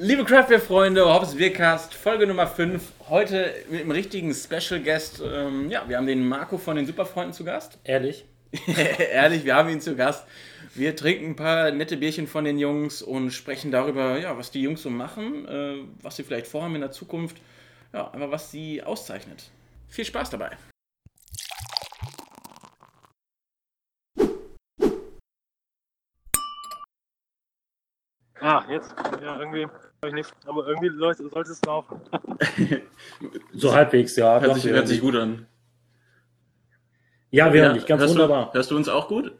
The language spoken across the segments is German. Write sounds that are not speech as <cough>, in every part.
Liebe Craftbeer-Freunde, Hobbs Beercast, Folge Nummer 5. Heute mit einem richtigen Special Guest. Ähm, ja, wir haben den Marco von den Superfreunden zu Gast. Ehrlich? <laughs> Ehrlich, wir haben ihn zu Gast. Wir trinken ein paar nette Bierchen von den Jungs und sprechen darüber, ja, was die Jungs so machen, äh, was sie vielleicht vorhaben in der Zukunft. Ja, aber was sie auszeichnet. Viel Spaß dabei. Ah, jetzt. Ja, irgendwie habe ich nichts. Aber irgendwie Leute, sollte es laufen. <laughs> So halbwegs, ja. Hört sich, hört sich gut an. Ja, wir hören Ja, dich ganz hörst wunderbar. Du, hörst du uns auch gut?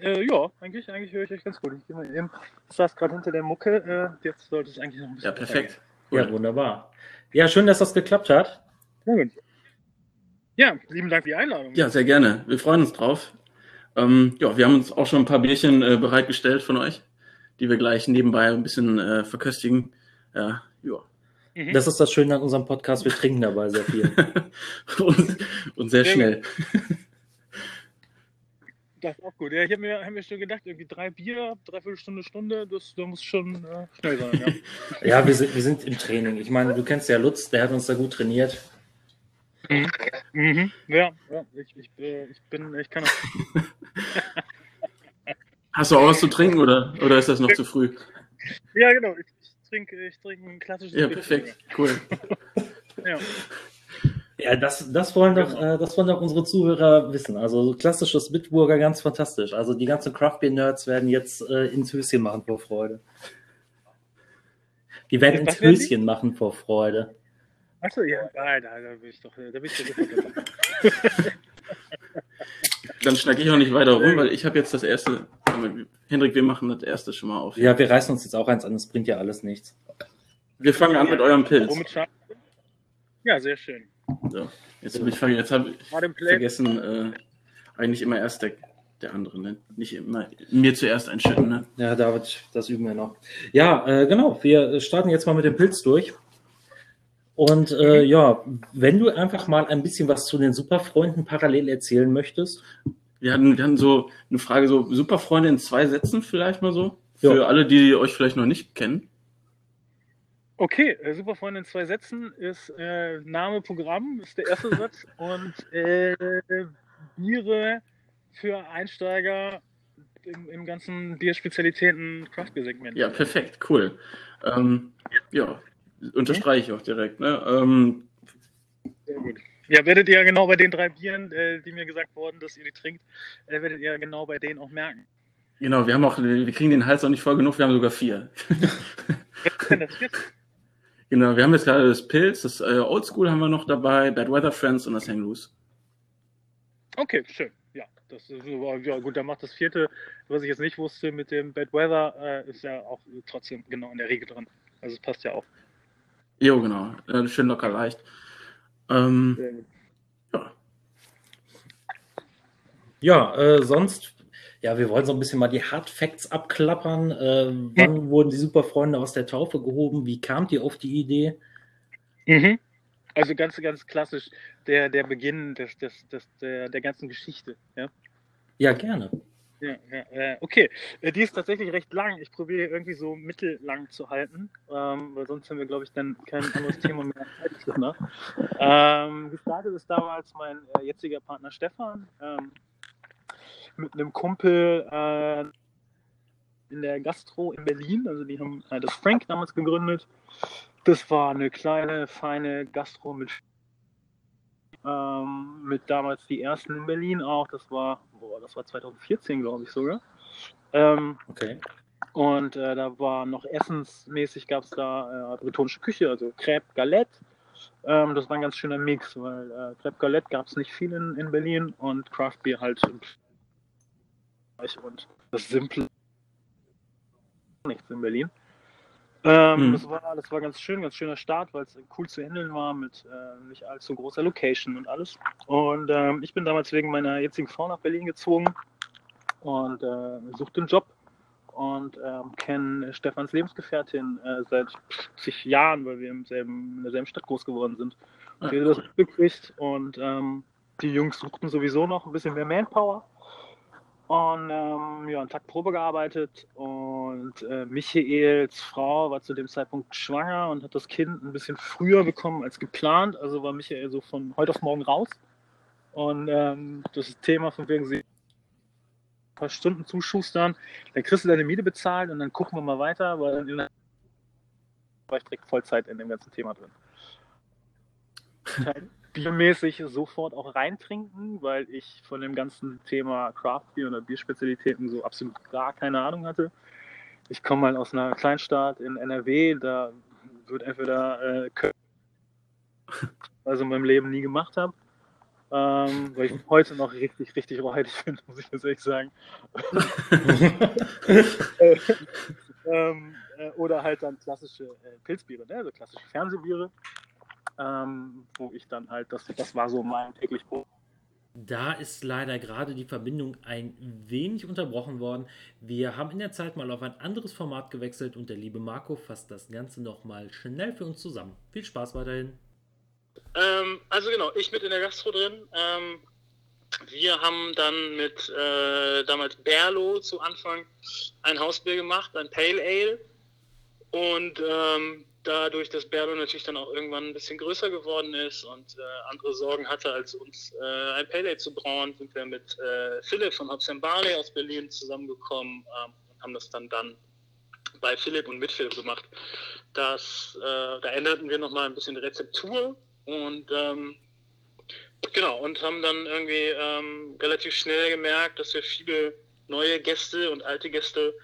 Äh, ja, eigentlich, eigentlich höre ich euch ganz gut. Ich, geh mal eben, ich saß gerade hinter der Mucke. Äh, jetzt sollte es eigentlich noch ein bisschen. Ja, perfekt. Ja, wunderbar. Ja, schön, dass das geklappt hat. Ja, gut. Ja, lieben Dank für die Einladung. Ja, sehr gerne. Wir freuen uns drauf. Ähm, ja, wir haben uns auch schon ein paar Bierchen äh, bereitgestellt von euch, die wir gleich nebenbei ein bisschen äh, verköstigen. Ja, ja. Mhm. Das ist das Schöne an unserem Podcast. Wir trinken dabei sehr viel. <laughs> und, und sehr schnell. Das ist auch gut. Ja, ich habe mir, hab mir schon gedacht, irgendwie drei Bier, dreiviertel Stunde, Stunde, das, das muss schon äh, schnell sein. Ja. <laughs> Ja, wir sind, wir sind im Training. Ich meine, du kennst ja Lutz, der hat uns da gut trainiert. mhm. Ja, ja ich, ich, äh, ich bin, ich kann auch. <laughs> Hast du auch was zu trinken oder, oder ist das noch zu früh? Ja, genau. Ich, ich trinke, ich trinke ein klassisches Ja, perfekt. Cool. Ja. Ja, das, das, wollen doch, Genau. äh, das wollen doch unsere Zuhörer wissen. Also so klassisches Bitburger, ganz fantastisch. Also die ganzen Craftbeer-Nerds werden jetzt äh, ins Höschen machen vor Freude. Die werden Was ins? Höschen machen vor Freude. Achso, ja, nein, da, da bin ich doch, da bin ich doch. Dann schnack ich auch nicht weiter rum, weil ich habe jetzt das erste. Hendrik, wir machen das erste schon mal auf. Ja, wir reißen uns jetzt auch eins an, das bringt ja alles nichts. Wir fangen an mit eurem Pilz. Ja, sehr schön. So, jetzt habe ich, jetzt hab ich vergessen, äh, eigentlich immer erst der, der andere, ne? Nicht immer mir zuerst einschütten, ne? Ja, David, das üben wir noch. Ja, äh, genau. Wir starten jetzt mal mit dem Pilz durch. Und äh, ja, wenn du einfach mal ein bisschen was zu den Superfreunden parallel erzählen möchtest. Wir hatten, wir hatten so eine Frage, so Superfreunde in zwei Sätzen vielleicht mal so. Für Ja. alle, die euch vielleicht noch nicht kennen. Okay, äh, Superfreunde in zwei Sätzen ist äh, Name Programm, ist der erste <laughs> Satz. Und äh, Biere für Einsteiger im, im ganzen Bierspezialitäten Craft-Bier-Segment. Ja, perfekt, cool. Ähm, ja, unterstreiche ich auch direkt. Ne? Ähm, Sehr gut. Ja, werdet ihr ja genau bei den drei Bieren, äh, die mir gesagt wurden, dass ihr die trinkt, äh, werdet ihr ja genau bei denen auch merken. genau, wir haben auch, wir kriegen den Hals auch nicht voll genug, wir haben sogar vier. <laughs> Genau, wir haben jetzt gerade das Pilz, das äh, Oldschool haben wir noch dabei, Bad Weather Friends und das Hang Loose. Okay, schön. Ja, das ist ja gut, dann macht das vierte, was ich jetzt nicht wusste mit dem Bad Weather, äh, ist ja auch trotzdem genau in der Regel drin. Also es passt ja auch. Jo, genau, äh, schön locker leicht. Ähm, ja. Ja, äh, sonst, ja, wir wollen so ein bisschen mal die Hard Facts abklappern. Äh, wann wurden die Superfreunde aus der Taufe gehoben? Wie kamt ihr auf die Idee? Mhm. Also ganz, ganz klassisch der, der Beginn des, des, des, der, der ganzen Geschichte. Ja, Ja, gerne. Ja, ja okay. Äh, Die ist tatsächlich recht lang. Ich probiere irgendwie so mittellang zu halten, ähm, weil sonst haben wir, glaube ich, dann kein anderes Thema mehr. <laughs> Ähm, gestartet ist damals mein äh, jetziger Partner Stefan ähm, mit einem Kumpel äh, in der Gastro in Berlin. Also die haben äh, das Frank damals gegründet. Das war eine kleine, feine Gastro mit, ähm, mit damals die ersten in Berlin auch. Das war, boah, das war 2014, glaube ich sogar. Ähm, Okay. und äh, da war noch essensmäßig gab es da äh, bretonische Küche, also Crêpe Galette. Ähm, das war ein ganz schöner Mix, weil äh, Crêpe Galette gab es nicht viel in, in Berlin und Craft Beer halt und das Simple nichts in Berlin. Ähm, Mhm. das, war, das war ganz schön, ganz schöner Start, weil es cool zu handeln war mit äh, nicht allzu großer Location und alles. Und ähm, ich bin damals wegen meiner jetzigen Frau nach Berlin gezogen und äh, suchte einen Job und ähm, kenne Stefans Lebensgefährtin äh, seit zig Jahren, weil wir im selben, in derselben Stadt groß geworden sind. Und wir das mitgekriegt und ähm, die Jungs suchten sowieso noch ein bisschen mehr Manpower. Und ähm, ja, einen Tag Probe gearbeitet und Und äh, Michaels Frau war zu dem Zeitpunkt schwanger und hat das Kind ein bisschen früher bekommen als geplant. Also war Michael so von heute auf morgen raus. Und ähm, das Thema von wegen sie ein paar Stunden zuschustern, dann kriegst du deine Miete bezahlt und dann gucken wir mal weiter, weil dann in der war ich direkt Vollzeit in dem ganzen Thema drin. <laughs> Halt biermäßig sofort auch reintrinken, weil ich von dem ganzen Thema Craft Beer oder Bierspezialitäten so absolut gar keine Ahnung hatte. Ich komme mal aus einer Kleinstadt in NRW, da wird entweder äh, Köln, <laughs> also in meinem Leben nie gemacht habe, ähm, weil ich heute noch richtig, richtig räudig finde, <laughs> muss ich jetzt ehrlich sagen. <laughs> ähm, äh, oder halt dann klassische äh, Pilzbiere, ne? also klassische Fernsehbiere, ähm, wo ich dann halt, das, das war so mein täglich Brot. Da ist leider gerade die Verbindung ein wenig unterbrochen worden. Wir haben in der Zeit mal auf ein anderes Format gewechselt und der liebe Marco fasst das Ganze nochmal schnell für uns zusammen. Viel Spaß weiterhin. Ähm, also genau, ich mit in der Gastro drin. Ähm, wir haben dann mit äh, damals Berlo zu Anfang ein Hausbier gemacht, ein Pale Ale. Und ähm, dadurch, dass Berlo natürlich dann auch irgendwann ein bisschen größer geworden ist und äh, andere Sorgen hatte, als uns äh, ein Ale zu brauen, sind wir mit äh, Philipp von Hobbs Barley aus Berlin zusammengekommen ähm, und haben das dann dann bei Philipp und mit Philipp gemacht. Das, äh, da änderten wir nochmal ein bisschen die Rezeptur und ähm, genau, und haben dann irgendwie ähm, relativ schnell gemerkt, dass wir viele neue Gäste und alte Gäste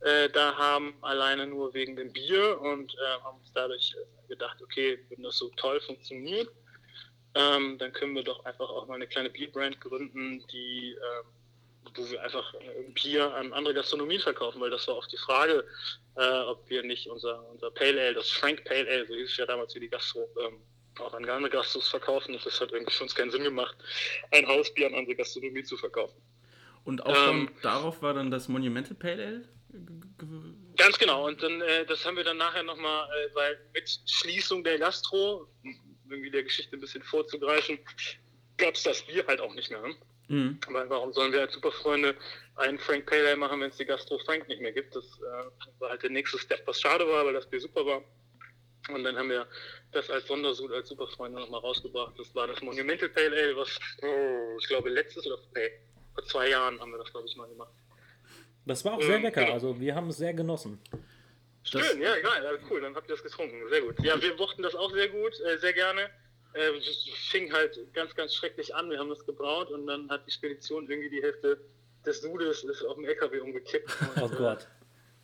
äh, da haben, alleine nur wegen dem Bier und äh, haben uns dadurch gedacht, okay, wenn das so toll funktioniert, ähm, dann können wir doch einfach auch mal eine kleine Bierbrand gründen, die äh, wo wir einfach äh, Bier an andere Gastronomien verkaufen, weil das war auch die Frage, äh, ob wir nicht unser, unser Pale Ale, das Frank Pale Ale, so hieß es ja damals wie die Gastro, ähm, auch an andere Gastros verkaufen. Das hat irgendwie für uns keinen Sinn gemacht, ein Hausbier an andere Gastronomie zu verkaufen. Und auch ähm, darauf war dann das Monumental Pale Ale? Ganz genau. Und dann, äh, das haben wir dann nachher nochmal, äh, weil mit Schließung der Gastro, irgendwie der Geschichte ein bisschen vorzugreifen, gab es das Bier halt auch nicht mehr. Ne? Mhm. Weil warum sollen wir als Superfreunde einen Frank Pale Ale machen, wenn es die Gastro Frank nicht mehr gibt? Das äh, war halt der nächste Step, was schade war, weil das Bier super war. Und dann haben wir das als Sondersud, als Superfreunde nochmal rausgebracht. Das war das Monumental Pale Ale, was, oh, ich glaube, letztes oder vor zwei Jahren haben wir das, glaube ich, mal gemacht. Das war auch sehr ähm, lecker, also wir haben es sehr genossen. Schön, das ja, geil, cool, dann habt ihr das getrunken, sehr gut. Ja, wir mochten das auch sehr gut, äh, sehr gerne. Äh, es fing halt ganz, ganz schrecklich an, wir haben das gebraut und dann hat die Spedition irgendwie die Hälfte des Sudes ist auf dem LKW umgekippt. Und, oh Gott.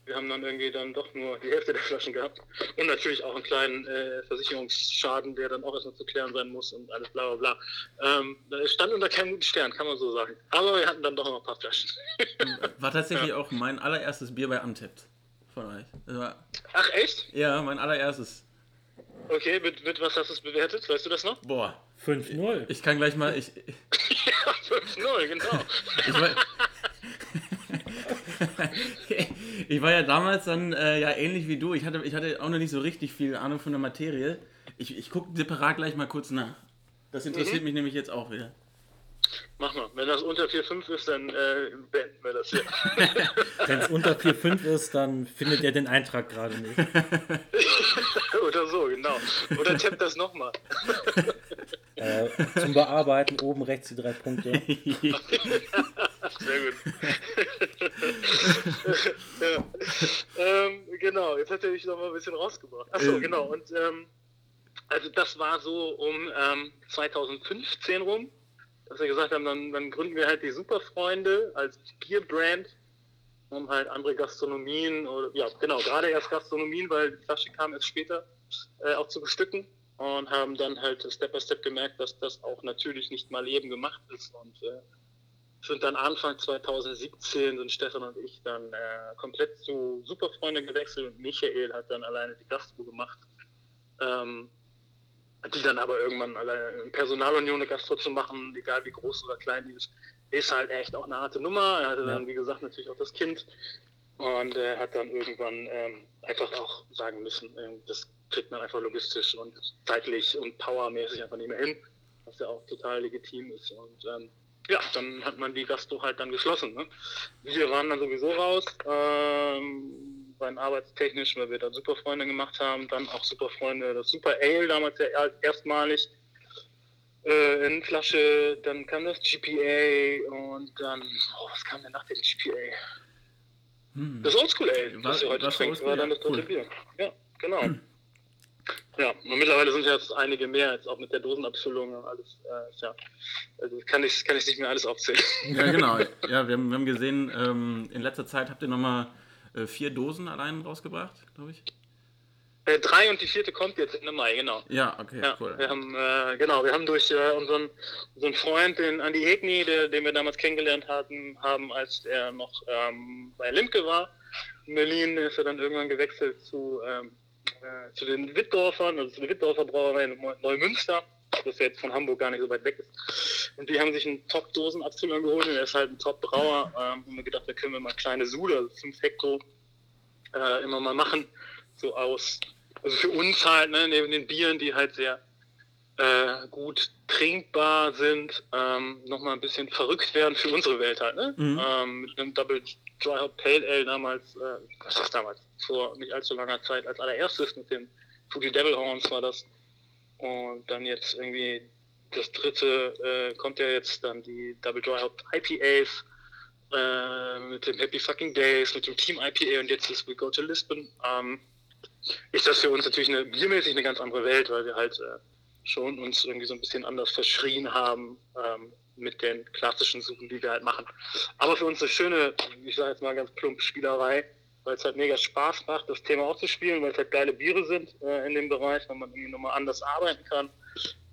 Wir haben dann irgendwie dann doch nur die Hälfte der Flaschen gehabt. Und natürlich auch einen kleinen äh, Versicherungsschaden, der dann auch erstmal zu klären sein muss und alles bla bla bla. Ähm, es stand unter keinem guten Stern, kann man so sagen. Aber wir hatten dann doch noch ein paar Flaschen. <laughs> War tatsächlich ja. auch mein allererstes Bier bei Untapped von euch. Ach echt? Ja, mein allererstes. Okay, mit, mit was hast du es bewertet? Weißt du das noch? Boah. 5-0. Ich kann gleich mal. Ich, <laughs> ja, 5-0, genau. ich, mein, <laughs> ich war ja damals dann äh, ja ähnlich wie du. Ich hatte, ich hatte auch noch nicht so richtig viel Ahnung von der Materie. Ich, ich gucke separat gleich mal kurz nach. Das interessiert mhm. mich nämlich jetzt auch wieder. Mach mal. Wenn das unter 4,5 ist, dann äh, beenden wir das hier. <laughs> Wenn es unter 4,5 ist, dann findet er den Eintrag gerade nicht. <laughs> Oder so, genau. Oder tappt das nochmal. <laughs> Äh, zum Bearbeiten oben rechts die drei Punkte. Sehr gut. ja. ähm, genau, jetzt hat er mich noch mal ein bisschen rausgebracht. Achso, ähm. genau. Und ähm, also das war so um 2015 ähm, rum, dass wir gesagt haben, dann, dann gründen wir halt die Superfreunde als Bierbrand, um halt andere Gastronomien oder ja genau, gerade erst Gastronomien, weil die Flasche kam erst später äh, auch zu bestücken und haben dann halt Step by Step gemerkt, dass das auch natürlich nicht mal eben gemacht ist und äh, sind dann Anfang 2017 sind Stefan und ich dann äh, komplett zu Superfreunde gewechselt und Michael hat dann alleine die Gastro gemacht. Ähm, die dann aber irgendwann alleine in Personalunion eine Gastro zu machen, egal wie groß oder klein die ist, ist halt echt auch eine harte Nummer. Er hatte ja. dann, wie gesagt, natürlich auch das Kind und er hat dann irgendwann ähm, einfach auch sagen müssen, äh, das kriegt man einfach logistisch und zeitlich und powermäßig einfach nicht mehr hin, was ja auch total legitim ist. Und ähm, ja, dann hat man die Gastro halt dann geschlossen. Ne? Wir waren dann sowieso raus, ähm, rein arbeitstechnisch, weil wir dann Superfreunde gemacht haben, dann auch Superfreunde, das Super Ale damals ja erstmalig äh, in Flasche, dann kam das GPA und dann, oh, was kam denn nach dem GPA? Hm. Das Oldschool Ale, was ihr heute trinkt, war dann das dritte cool. Bier. Ja, genau. Hm. Ja, und mittlerweile sind jetzt einige mehr, jetzt auch mit der Dosenabfüllung und alles. Äh, ja, also kann ich, kann ich nicht mehr alles aufzählen. Ja, genau. <laughs> Ja, wir haben, wir haben gesehen, ähm, in letzter Zeit habt ihr nochmal vier Dosen allein rausgebracht, glaube ich. Äh, drei und die vierte kommt jetzt Ende Mai, genau. Ja, okay, ja, cool. Wir haben, äh, genau, wir haben durch äh, unseren, unseren Freund, den Andy Hegni, der, den wir damals kennengelernt hatten, haben, als er noch ähm, bei Limke war, in Berlin, ist er dann irgendwann gewechselt zu, ähm, äh, zu den Wittdorfern, also zu der Wittdorfer Brauerei in Neumünster, das jetzt von Hamburg gar nicht so weit weg ist. Und die haben sich einen Top-Dosenabfüller geholt und er ist halt ein Top-Brauer. Ähm, haben wir gedacht, da können wir mal kleine Sude, also 5 Hektar, äh, immer mal machen, so aus also für uns halt, ne, neben den Bieren, die halt sehr äh, gut trinkbar sind, ähm, nochmal ein bisschen verrückt werden für unsere Welt halt. Ne? Mhm. Ähm, mit einem Double Dry Hop Pale Ale damals, äh, was ist damals, vor nicht allzu langer Zeit als allererstes mit den Fuji Devil Horns war das. Und dann jetzt irgendwie das dritte äh, kommt ja jetzt dann die Double Dry Hop IPAs äh, mit dem Happy Fucking Days, mit dem Team IPA und jetzt ist We Go to Lisbon. Ähm, ist das für uns natürlich eine, biermäßig eine ganz andere Welt, weil wir halt äh, schon uns irgendwie so ein bisschen anders verschrien haben ähm, mit den klassischen Suchen, die wir halt machen. Aber für uns eine schöne, ich sage jetzt mal ganz plump, Spielerei, weil es halt mega Spaß macht, das Thema auch zu spielen, weil es halt geile Biere sind äh, in dem Bereich, weil man irgendwie nochmal anders arbeiten kann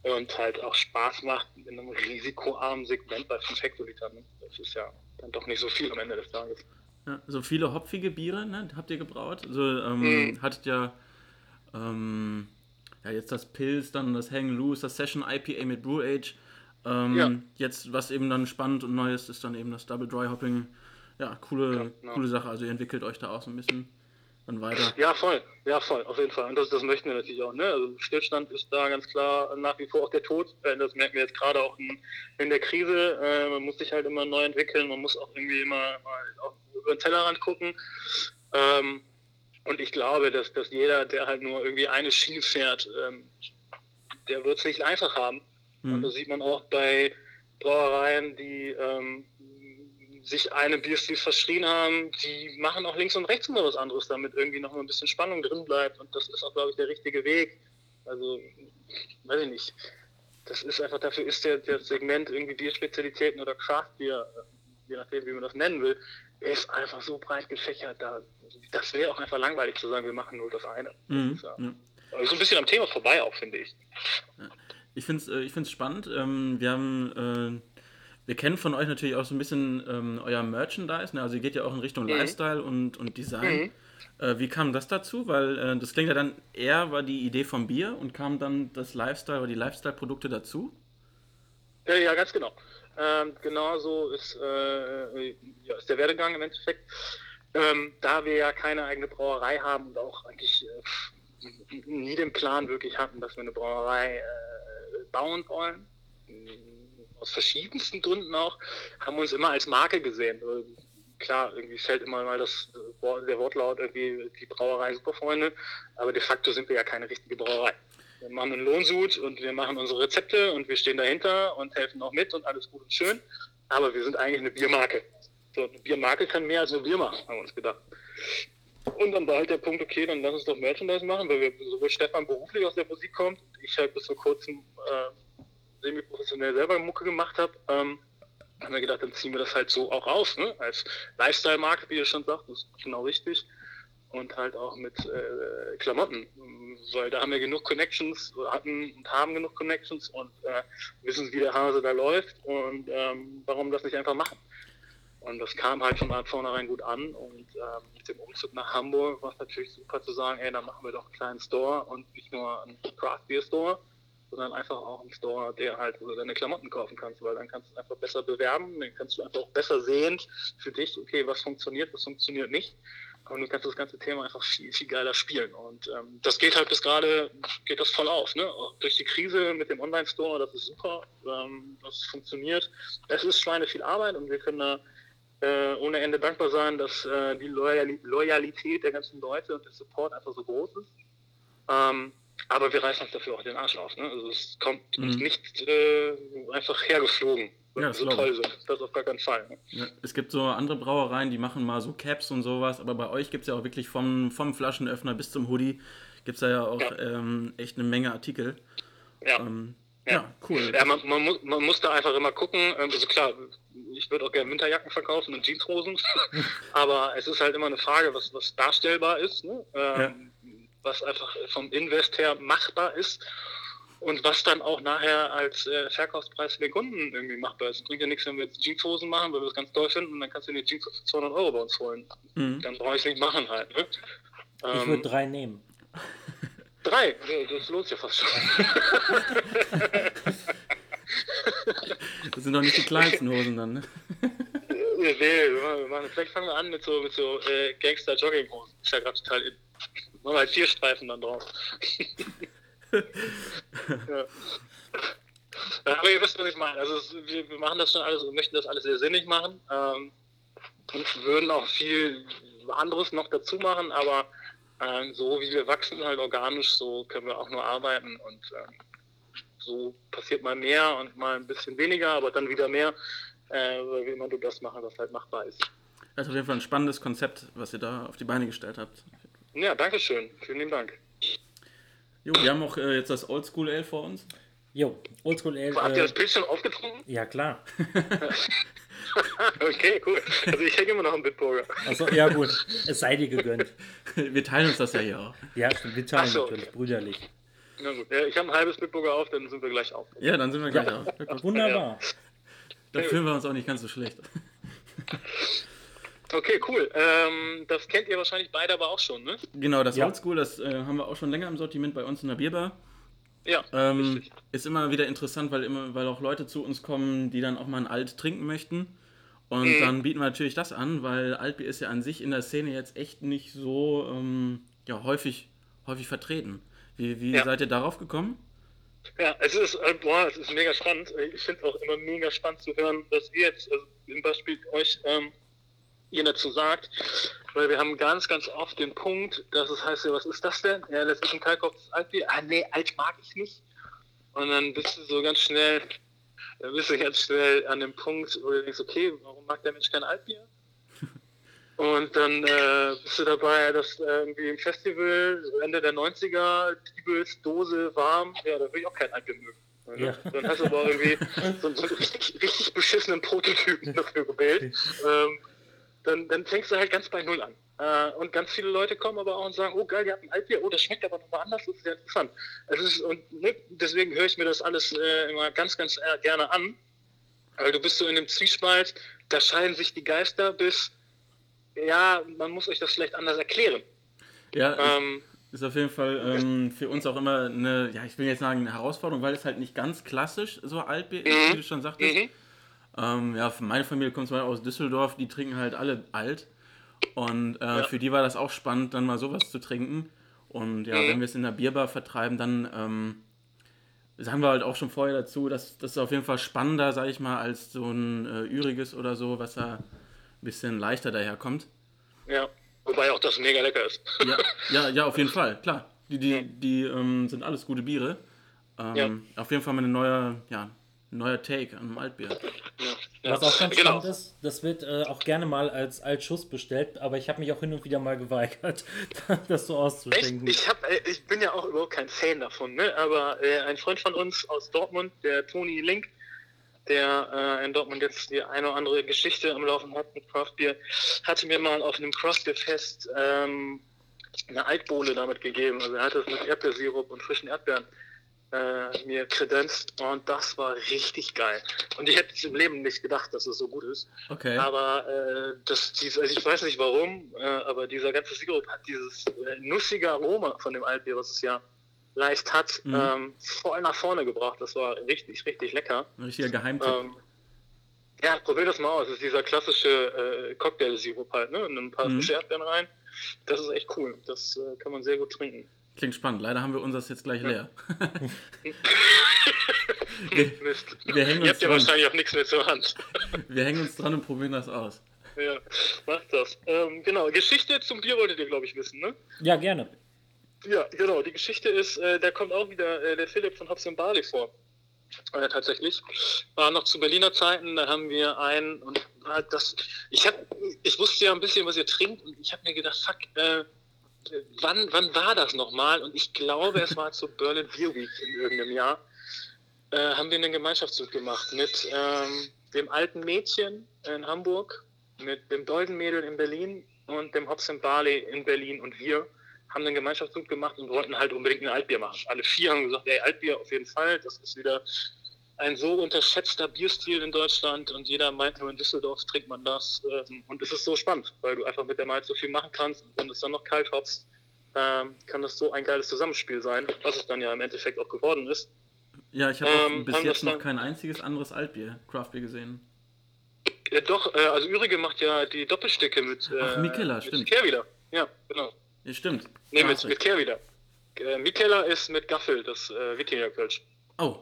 und halt auch Spaß macht in einem risikoarmen Segment bei 5 Hektolitern. Ne? Das ist ja dann doch nicht so viel am Ende des Tages. Ja, so viele hopfige Biere ne, habt ihr gebraut. Also ähm, mhm. hattet ja, ähm, ja jetzt das Pilz, dann das Hang Loose, das Session IPA mit Brew Age. Ähm, ja. Jetzt, was eben dann spannend und neu ist, ist dann eben das Double Dry Hopping. Ja, coole, genau. coole Sache. Also ihr entwickelt euch da auch so ein bisschen dann weiter. Ja, voll. Ja, voll, auf jeden Fall. Und das, das möchten wir natürlich auch. Ne? Also Stillstand ist da ganz klar nach wie vor auch der Tod. Äh, das merken wir jetzt gerade auch in, in der Krise. Äh, man muss sich halt immer neu entwickeln. Man muss auch irgendwie immer auch über den Tellerrand gucken. Ähm, und ich glaube, dass, dass jeder, der halt nur irgendwie eine Schiene fährt, ähm, der wird es nicht einfach haben. Mhm. Und das sieht man auch bei Brauereien, die ähm, sich einem Bierstil verschrien haben, die machen auch links und rechts immer was anderes, damit irgendwie noch mal ein bisschen Spannung drin bleibt. Und das ist auch, glaube ich, der richtige Weg. Also, weiß ich nicht. Das ist einfach, dafür ist der, der Segment irgendwie Bierspezialitäten oder Craftbier, je nachdem, wie man das nennen will, ist einfach so breit gefächert. Da, das wäre auch einfach langweilig zu sagen, wir machen nur das eine. Mhm. Das ja, so ein bisschen am Thema vorbei auch, finde ich. Ich finde es äh, ich spannend. Ähm, wir haben... Äh wir kennen von euch natürlich auch so ein bisschen ähm, euer Merchandise, ne? also ihr geht ja auch in Richtung mhm. Lifestyle und, und Design. Mhm. Äh, wie kam das dazu? Weil äh, das klingt ja dann eher war die Idee vom Bier und kam dann das Lifestyle oder die Lifestyle-Produkte dazu? Ja, ja, ganz genau. Ähm, genau so ist, äh, ja, ist der Werdegang im Endeffekt. Ähm, da wir ja keine eigene Brauerei haben und auch eigentlich äh, nie den Plan wirklich hatten, dass wir eine Brauerei äh, bauen wollen, aus verschiedensten Gründen auch, haben uns immer als Marke gesehen. Klar, irgendwie fällt immer mal das, der Wortlaut irgendwie die Brauerei Superfreunde, aber de facto sind wir ja keine richtige Brauerei. Wir machen einen Lohnsud und wir machen unsere Rezepte und wir stehen dahinter und helfen auch mit und alles gut und schön, aber wir sind eigentlich eine Biermarke. So, eine Biermarke kann mehr als eine Bier machen, haben wir uns gedacht. Und dann war halt der Punkt, okay, dann lass uns doch Merchandise machen, weil wir sowohl Stefan beruflich aus der Musik kommt, ich halt bis vor kurzem äh, semi-professionell selber Mucke gemacht habe, ähm, haben wir gedacht, dann ziehen wir das halt so auch aus, ne? als Lifestyle-Marke, wie ihr schon sagt, das ist genau richtig. Und halt auch mit äh, Klamotten, weil da haben wir genug Connections, hatten und haben genug Connections und äh, wissen, wie der Hase da läuft und ähm, warum das nicht einfach machen. Und das kam halt von vornherein gut an und ähm, mit dem Umzug nach Hamburg war es natürlich super zu sagen, ey, dann machen wir doch einen kleinen Store und nicht nur einen Craft Beer Store, sondern einfach auch einen Store, der halt, wo du deine Klamotten kaufen kannst, weil dann kannst du einfach besser bewerben, dann kannst du einfach auch besser sehen für dich, okay, was funktioniert, was funktioniert nicht. und du kannst das ganze Thema einfach viel, viel geiler spielen. Und ähm, das geht halt bis gerade, geht das voll auf. Ne? Durch die Krise mit dem Online-Store, das ist super, ähm, das funktioniert. Es ist Schweine viel Arbeit und wir können da äh, ohne Ende dankbar sein, dass äh, die Loyal Loyalität der ganzen Leute und der Support einfach so groß ist. Ähm, aber wir reißen uns dafür auch den Arsch auf. Ne? Also es kommt uns Mhm. nicht äh, einfach hergeflogen. Ja, so toll sind. Das auf gar keinen Fall. Ne? Ja, es gibt so andere Brauereien, die machen mal so Caps und sowas, aber bei euch gibt es ja auch wirklich vom, vom Flaschenöffner bis zum Hoodie, gibt es da ja auch Ja. Ähm, echt eine Menge Artikel. Ja. Ähm, Ja. ja. cool. Ja, man, man, muss, man muss da einfach immer gucken. Ähm, Also klar, ich würde auch gerne Winterjacken verkaufen und Jeanshosen, <laughs> aber es ist halt immer eine Frage, was, was darstellbar ist, ne? ähm, was einfach vom Invest her machbar ist und was dann auch nachher als äh, Verkaufspreis für den Kunden irgendwie machbar ist. Es bringt ja nichts, wenn wir jetzt Jeanshosen machen, weil wir das ganz toll finden und dann kannst du dir Jeans für 200 Euro bei uns holen. Mhm. Dann brauche ich es nicht machen halt. Ne? Ich Ähm, würde drei nehmen. drei, das lohnt sich ja fast schon. Das sind doch nicht die kleinsten Hosen dann, ne? Nee, wir machen, vielleicht fangen wir an mit so, mit so äh, Gangster-Jogginghosen. Ist ja gerade total in. Machen halt vier Streifen dann drauf. <laughs> ja. Aber ihr wisst, was ich meine. Also es, wir, wir machen das schon alles und möchten das alles sehr sinnig machen. Ähm, und würden auch viel anderes noch dazu machen, aber ähm, so wie wir wachsen, halt organisch, so können wir auch nur arbeiten und ähm, so passiert mal mehr und mal ein bisschen weniger, aber dann wieder mehr, äh, weil wir immer nur das machen, was halt machbar ist. Das ist auf jeden Fall ein spannendes Konzept, was ihr da auf die Beine gestellt habt. Ja, danke schön. Vielen lieben Dank. Jo, wir haben auch äh, jetzt das Oldschool Ale vor uns. Jo, Oldschool Ale. Habt ihr Äh, das Pilz schon aufgetrunken? ja, klar. <laughs> okay, cool. Also ich hänge immer noch im Bitburger. Also, ja, gut. Es sei dir gegönnt. <laughs> Wir teilen uns das ja hier auch. Ja, stimmt. Wir teilen so, natürlich, okay. brüderlich. Na gut. Ja, ich habe ein halbes Bitburger auf, dann sind wir gleich auf. Ja, dann sind wir gleich Ja. auf. Ja. Wunderbar. Dann fühlen wir uns auch nicht ganz so schlecht. Okay, cool. Ähm, das kennt ihr wahrscheinlich beide aber auch schon, ne? Genau, das Ja. Oldschool, das äh, haben wir auch schon länger im Sortiment bei uns in der Bierbar. Ja, Ähm, richtig. ist immer wieder interessant, weil immer, weil auch Leute zu uns kommen, die dann auch mal ein Alt trinken möchten. Und Mhm. dann bieten wir natürlich das an, weil Altbier ist ja an sich in der Szene jetzt echt nicht so ähm, ja, häufig, häufig vertreten. Wie, wie Ja. seid ihr darauf gekommen? Ja, es ist, äh, boah, es ist mega spannend. Ich finde es auch immer mega spannend zu hören, was ihr jetzt also im Beispiel euch ähm, ihr dazu sagt. Weil wir haben ganz, ganz oft den Punkt, dass es heißt, was ist das denn? Ja, das ist ein kalkoftes Altbier. Ah, nee, alt mag ich nicht. Und dann bist du so ganz schnell, dann bist du ganz schnell an dem Punkt, wo du denkst, okay, warum mag der Mensch kein Altbier? <laughs> Und dann äh, bist du dabei, dass äh, irgendwie im Festival Ende der 90er, Diebels, Dose, warm, ja, da will ich auch kein Altbier mögen. Ja. Dann hast du aber irgendwie so, so einen richtig, richtig beschissenen Prototypen dafür gewählt. Ähm, dann, dann fängst du halt ganz bei Null an. Äh, und ganz viele Leute kommen aber auch und sagen, oh geil, ihr habt ein Altbier, oh, das schmeckt aber nochmal anders, das ist sehr interessant. Es ist, und ne, deswegen höre ich mir das alles äh, immer ganz, ganz äh, gerne an. Weil du bist so in dem Zwiespalt, da scheiden sich die Geister bis, ja, man muss euch das vielleicht anders erklären. Ja, Ähm, ist auf jeden Fall ähm, für uns auch immer eine, ja, ich will jetzt sagen, eine Herausforderung, weil es halt nicht ganz klassisch so Altbier ist, Mhm. wie du schon sagtest. mhm. Ähm, ja, meine Familie kommt zum Beispiel aus Düsseldorf, die trinken halt alle alt. Und äh, für die war das auch spannend, dann mal sowas zu trinken. Und ja, Mhm. wenn wir es in der Bierbar vertreiben, dann ähm, sagen wir halt auch schon vorher dazu, dass das ist auf jeden Fall spannender, sage ich mal, als so ein äh, Üriges oder so, was da ein bisschen leichter daherkommt. Ja, wobei auch das mega lecker ist. Ja, ja, ja, auf jeden Fall, klar. Die, die, die ähm, sind alles gute Biere. Ähm, Auf jeden Fall mal ein neuer, ja, neuer Take an einem Altbier. Ja. Was auch ganz genau. spannend ist, das wird äh, auch gerne mal als Altschuss bestellt, aber ich habe mich auch hin und wieder mal geweigert, <laughs> das so auszuschenken. Ich, hab, äh, ich bin ja auch überhaupt kein Fan davon, ne? aber äh, ein Freund von uns aus Dortmund, der Toni Link, der äh, in Dortmund jetzt die eine oder andere Geschichte am Laufen hat mit Craft Beer, hatte mir mal auf einem Craft Beer Fest ähm, eine Altbowle damit gegeben. Also er hat das mit Erdbeersirup und frischen Erdbeeren äh, mir kredenzt und das war richtig geil. Und ich hätte es im Leben nicht gedacht, dass es so gut ist. Okay. Aber äh, das, dies, also ich weiß nicht warum, äh, aber dieser ganze Sirup hat dieses äh, nussige Aroma von dem Altbier, was es ja leicht hat, Mhm. ähm, voll nach vorne gebracht. Das war richtig, richtig lecker. Ein richtiger Geheimtipp. Ähm, ja, probier das mal aus. Das ist dieser klassische äh, Cocktail-Sirup halt, ne? Und ein paar Mhm. Erdbeeren rein. Das ist echt cool. Das äh, kann man sehr gut trinken. Klingt spannend. Leider haben wir unseres jetzt gleich leer. <laughs> wir, Mist. Wir hängen uns Ihr habt ja dran. wahrscheinlich auch nichts mehr zur Hand. <laughs> wir hängen uns dran und probieren das aus. Ja, macht das. Ähm, genau, Geschichte zum Bier wolltet ihr, glaube ich, wissen, ne? Ja, gerne. Ja, genau. Die Geschichte ist, äh, da kommt auch wieder äh, der Philipp von Hobbs Bali vor. Äh, tatsächlich. War noch zu Berliner Zeiten, da haben wir ein und das. Ich hab, ich wusste ja ein bisschen, was ihr trinkt und ich habe mir gedacht, fuck, äh, wann, wann war das nochmal? Und ich glaube, es war zur Berlin Beer Week in irgendeinem Jahr. Äh, haben wir einen Gemeinschaftszug gemacht mit ähm, dem alten Mädchen in Hamburg, mit dem Doldenmädel in Berlin und dem Hobbs Barley in Berlin und wir haben einen Gemeinschaftszug gemacht und wollten halt unbedingt ein Altbier machen. Alle vier haben gesagt, ey, Altbier auf jeden Fall, das ist wieder ein so unterschätzter Bierstil in Deutschland und jeder meint nur in Düsseldorf trinkt man das. Ähm, und es ist so spannend, weil du einfach mit der Malz so viel machen kannst und wenn es dann noch kalt hoppst, ähm, kann das so ein geiles Zusammenspiel sein, was es dann ja im Endeffekt auch geworden ist. Ja, ich habe ähm, bis jetzt noch kein einziges anderes Altbier, Craftbier gesehen. Ja, doch, äh, also Ürige macht ja die Doppelstücke mit, äh, Ach, Mikela, mit stimmt. wieder. Ja, genau. Ja, stimmt. Nee, mit, mit Kehr wieder. Äh, Mikela ist mit Gaffel, das äh, Wikinger-Kölsch. Oh.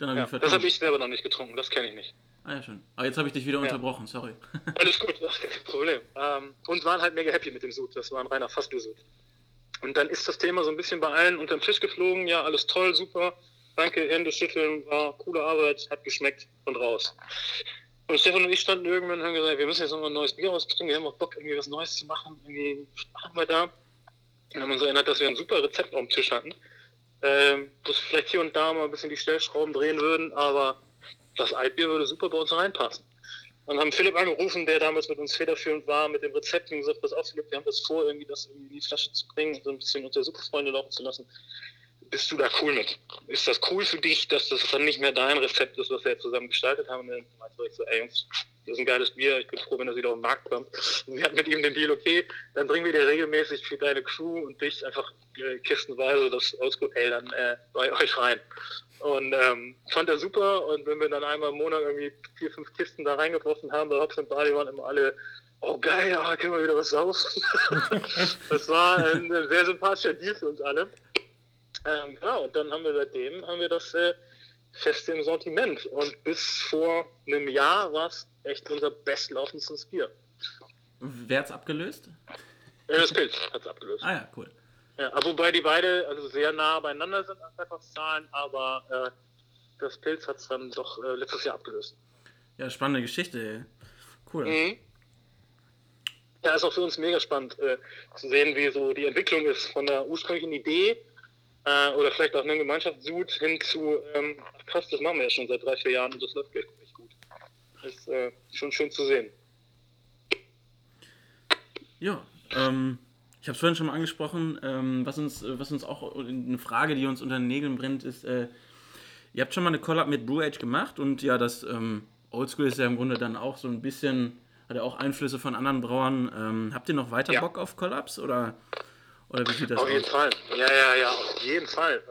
Ja, das habe ich selber noch nicht getrunken, das kenne ich nicht. Ah ja, schön. Aber jetzt habe ich dich wieder ja. unterbrochen, sorry. <laughs> Alles gut, <laughs> kein Problem. Ähm, und waren halt mega happy mit dem Sud, das war ein reiner Fassbier-Sud. Und dann ist das Thema so ein bisschen bei allen unterm Tisch geflogen, ja, alles toll, super, danke, Hände schütteln, war coole Arbeit, hat geschmeckt und raus. Und Stefan und ich standen irgendwann und haben gesagt, wir müssen jetzt nochmal ein neues Bier rausbringen, wir haben auch Bock, irgendwie was Neues zu machen, irgendwie, machen wir da? Und haben uns erinnert, dass wir ein super Rezept auf dem Tisch hatten, ähm, es vielleicht hier und da mal ein bisschen die Stellschrauben drehen würden, aber das Altbier würde super bei uns reinpassen. Und haben Philipp angerufen, der damals mit uns federführend war, mit dem Rezept und gesagt, pass auf Philipp, wir haben das vor, irgendwie das in die Flasche zu bringen so ein bisschen unter Superfreunde laufen zu lassen. Bist du da cool mit? Ist das cool für dich, dass das dann nicht mehr dein Rezept ist, was wir zusammen gestaltet haben? Und dann meinte ich so, ey Jungs, das ist ein geiles Bier, ich bin froh, wenn das wieder auf den Markt kommt. Und wir hatten mit ihm den Deal, okay, dann bringen wir dir regelmäßig für deine Crew und dich einfach äh, kistenweise das ey, dann äh, bei euch rein. Und ähm, fand er super und wenn wir dann einmal im Monat irgendwie vier, fünf Kisten da reingeworfen haben, bei Hobbs und Bali waren immer alle, oh geil, ja, können wir wieder was saufen. <laughs> das war ein, ein sehr sympathischer Deal für uns alle. Ähm, genau, und dann haben wir seitdem haben wir das äh, fest im Sortiment. Und bis vor einem Jahr war es echt unser bestlaufendes Bier. Wer hat's abgelöst? Äh, das Pilz hat es abgelöst. Ah ja, cool. Ja, wobei die beide also sehr nah beieinander sind an Verkaufszahlen, aber äh, das Pilz hat es dann doch äh, letztes Jahr abgelöst. Ja, spannende Geschichte. Cool. Mhm. Ja, ist auch für uns mega spannend äh, zu sehen, wie so die Entwicklung ist von der ursprünglichen Idee äh, oder vielleicht auch eine Gemeinschaft sucht hin zu, ähm, krass, das machen wir ja schon seit drei, vier Jahren und das läuft gut. Das ist äh, schon schön zu sehen. Ja, ähm, ich habe es vorhin schon mal angesprochen, ähm, was, uns, was uns auch eine Frage, die uns unter den Nägeln brennt, ist, äh, ihr habt schon mal eine Collab mit Brew Age gemacht und ja, das ähm, Oldschool ist ja im Grunde dann auch so ein bisschen, hat ja auch Einflüsse von anderen Brauern. Ähm, habt ihr noch weiter ja. Bock auf Collabs oder oder wie sieht das auf aus? Auf jeden Fall. Ja, ja, ja, auf jeden Fall.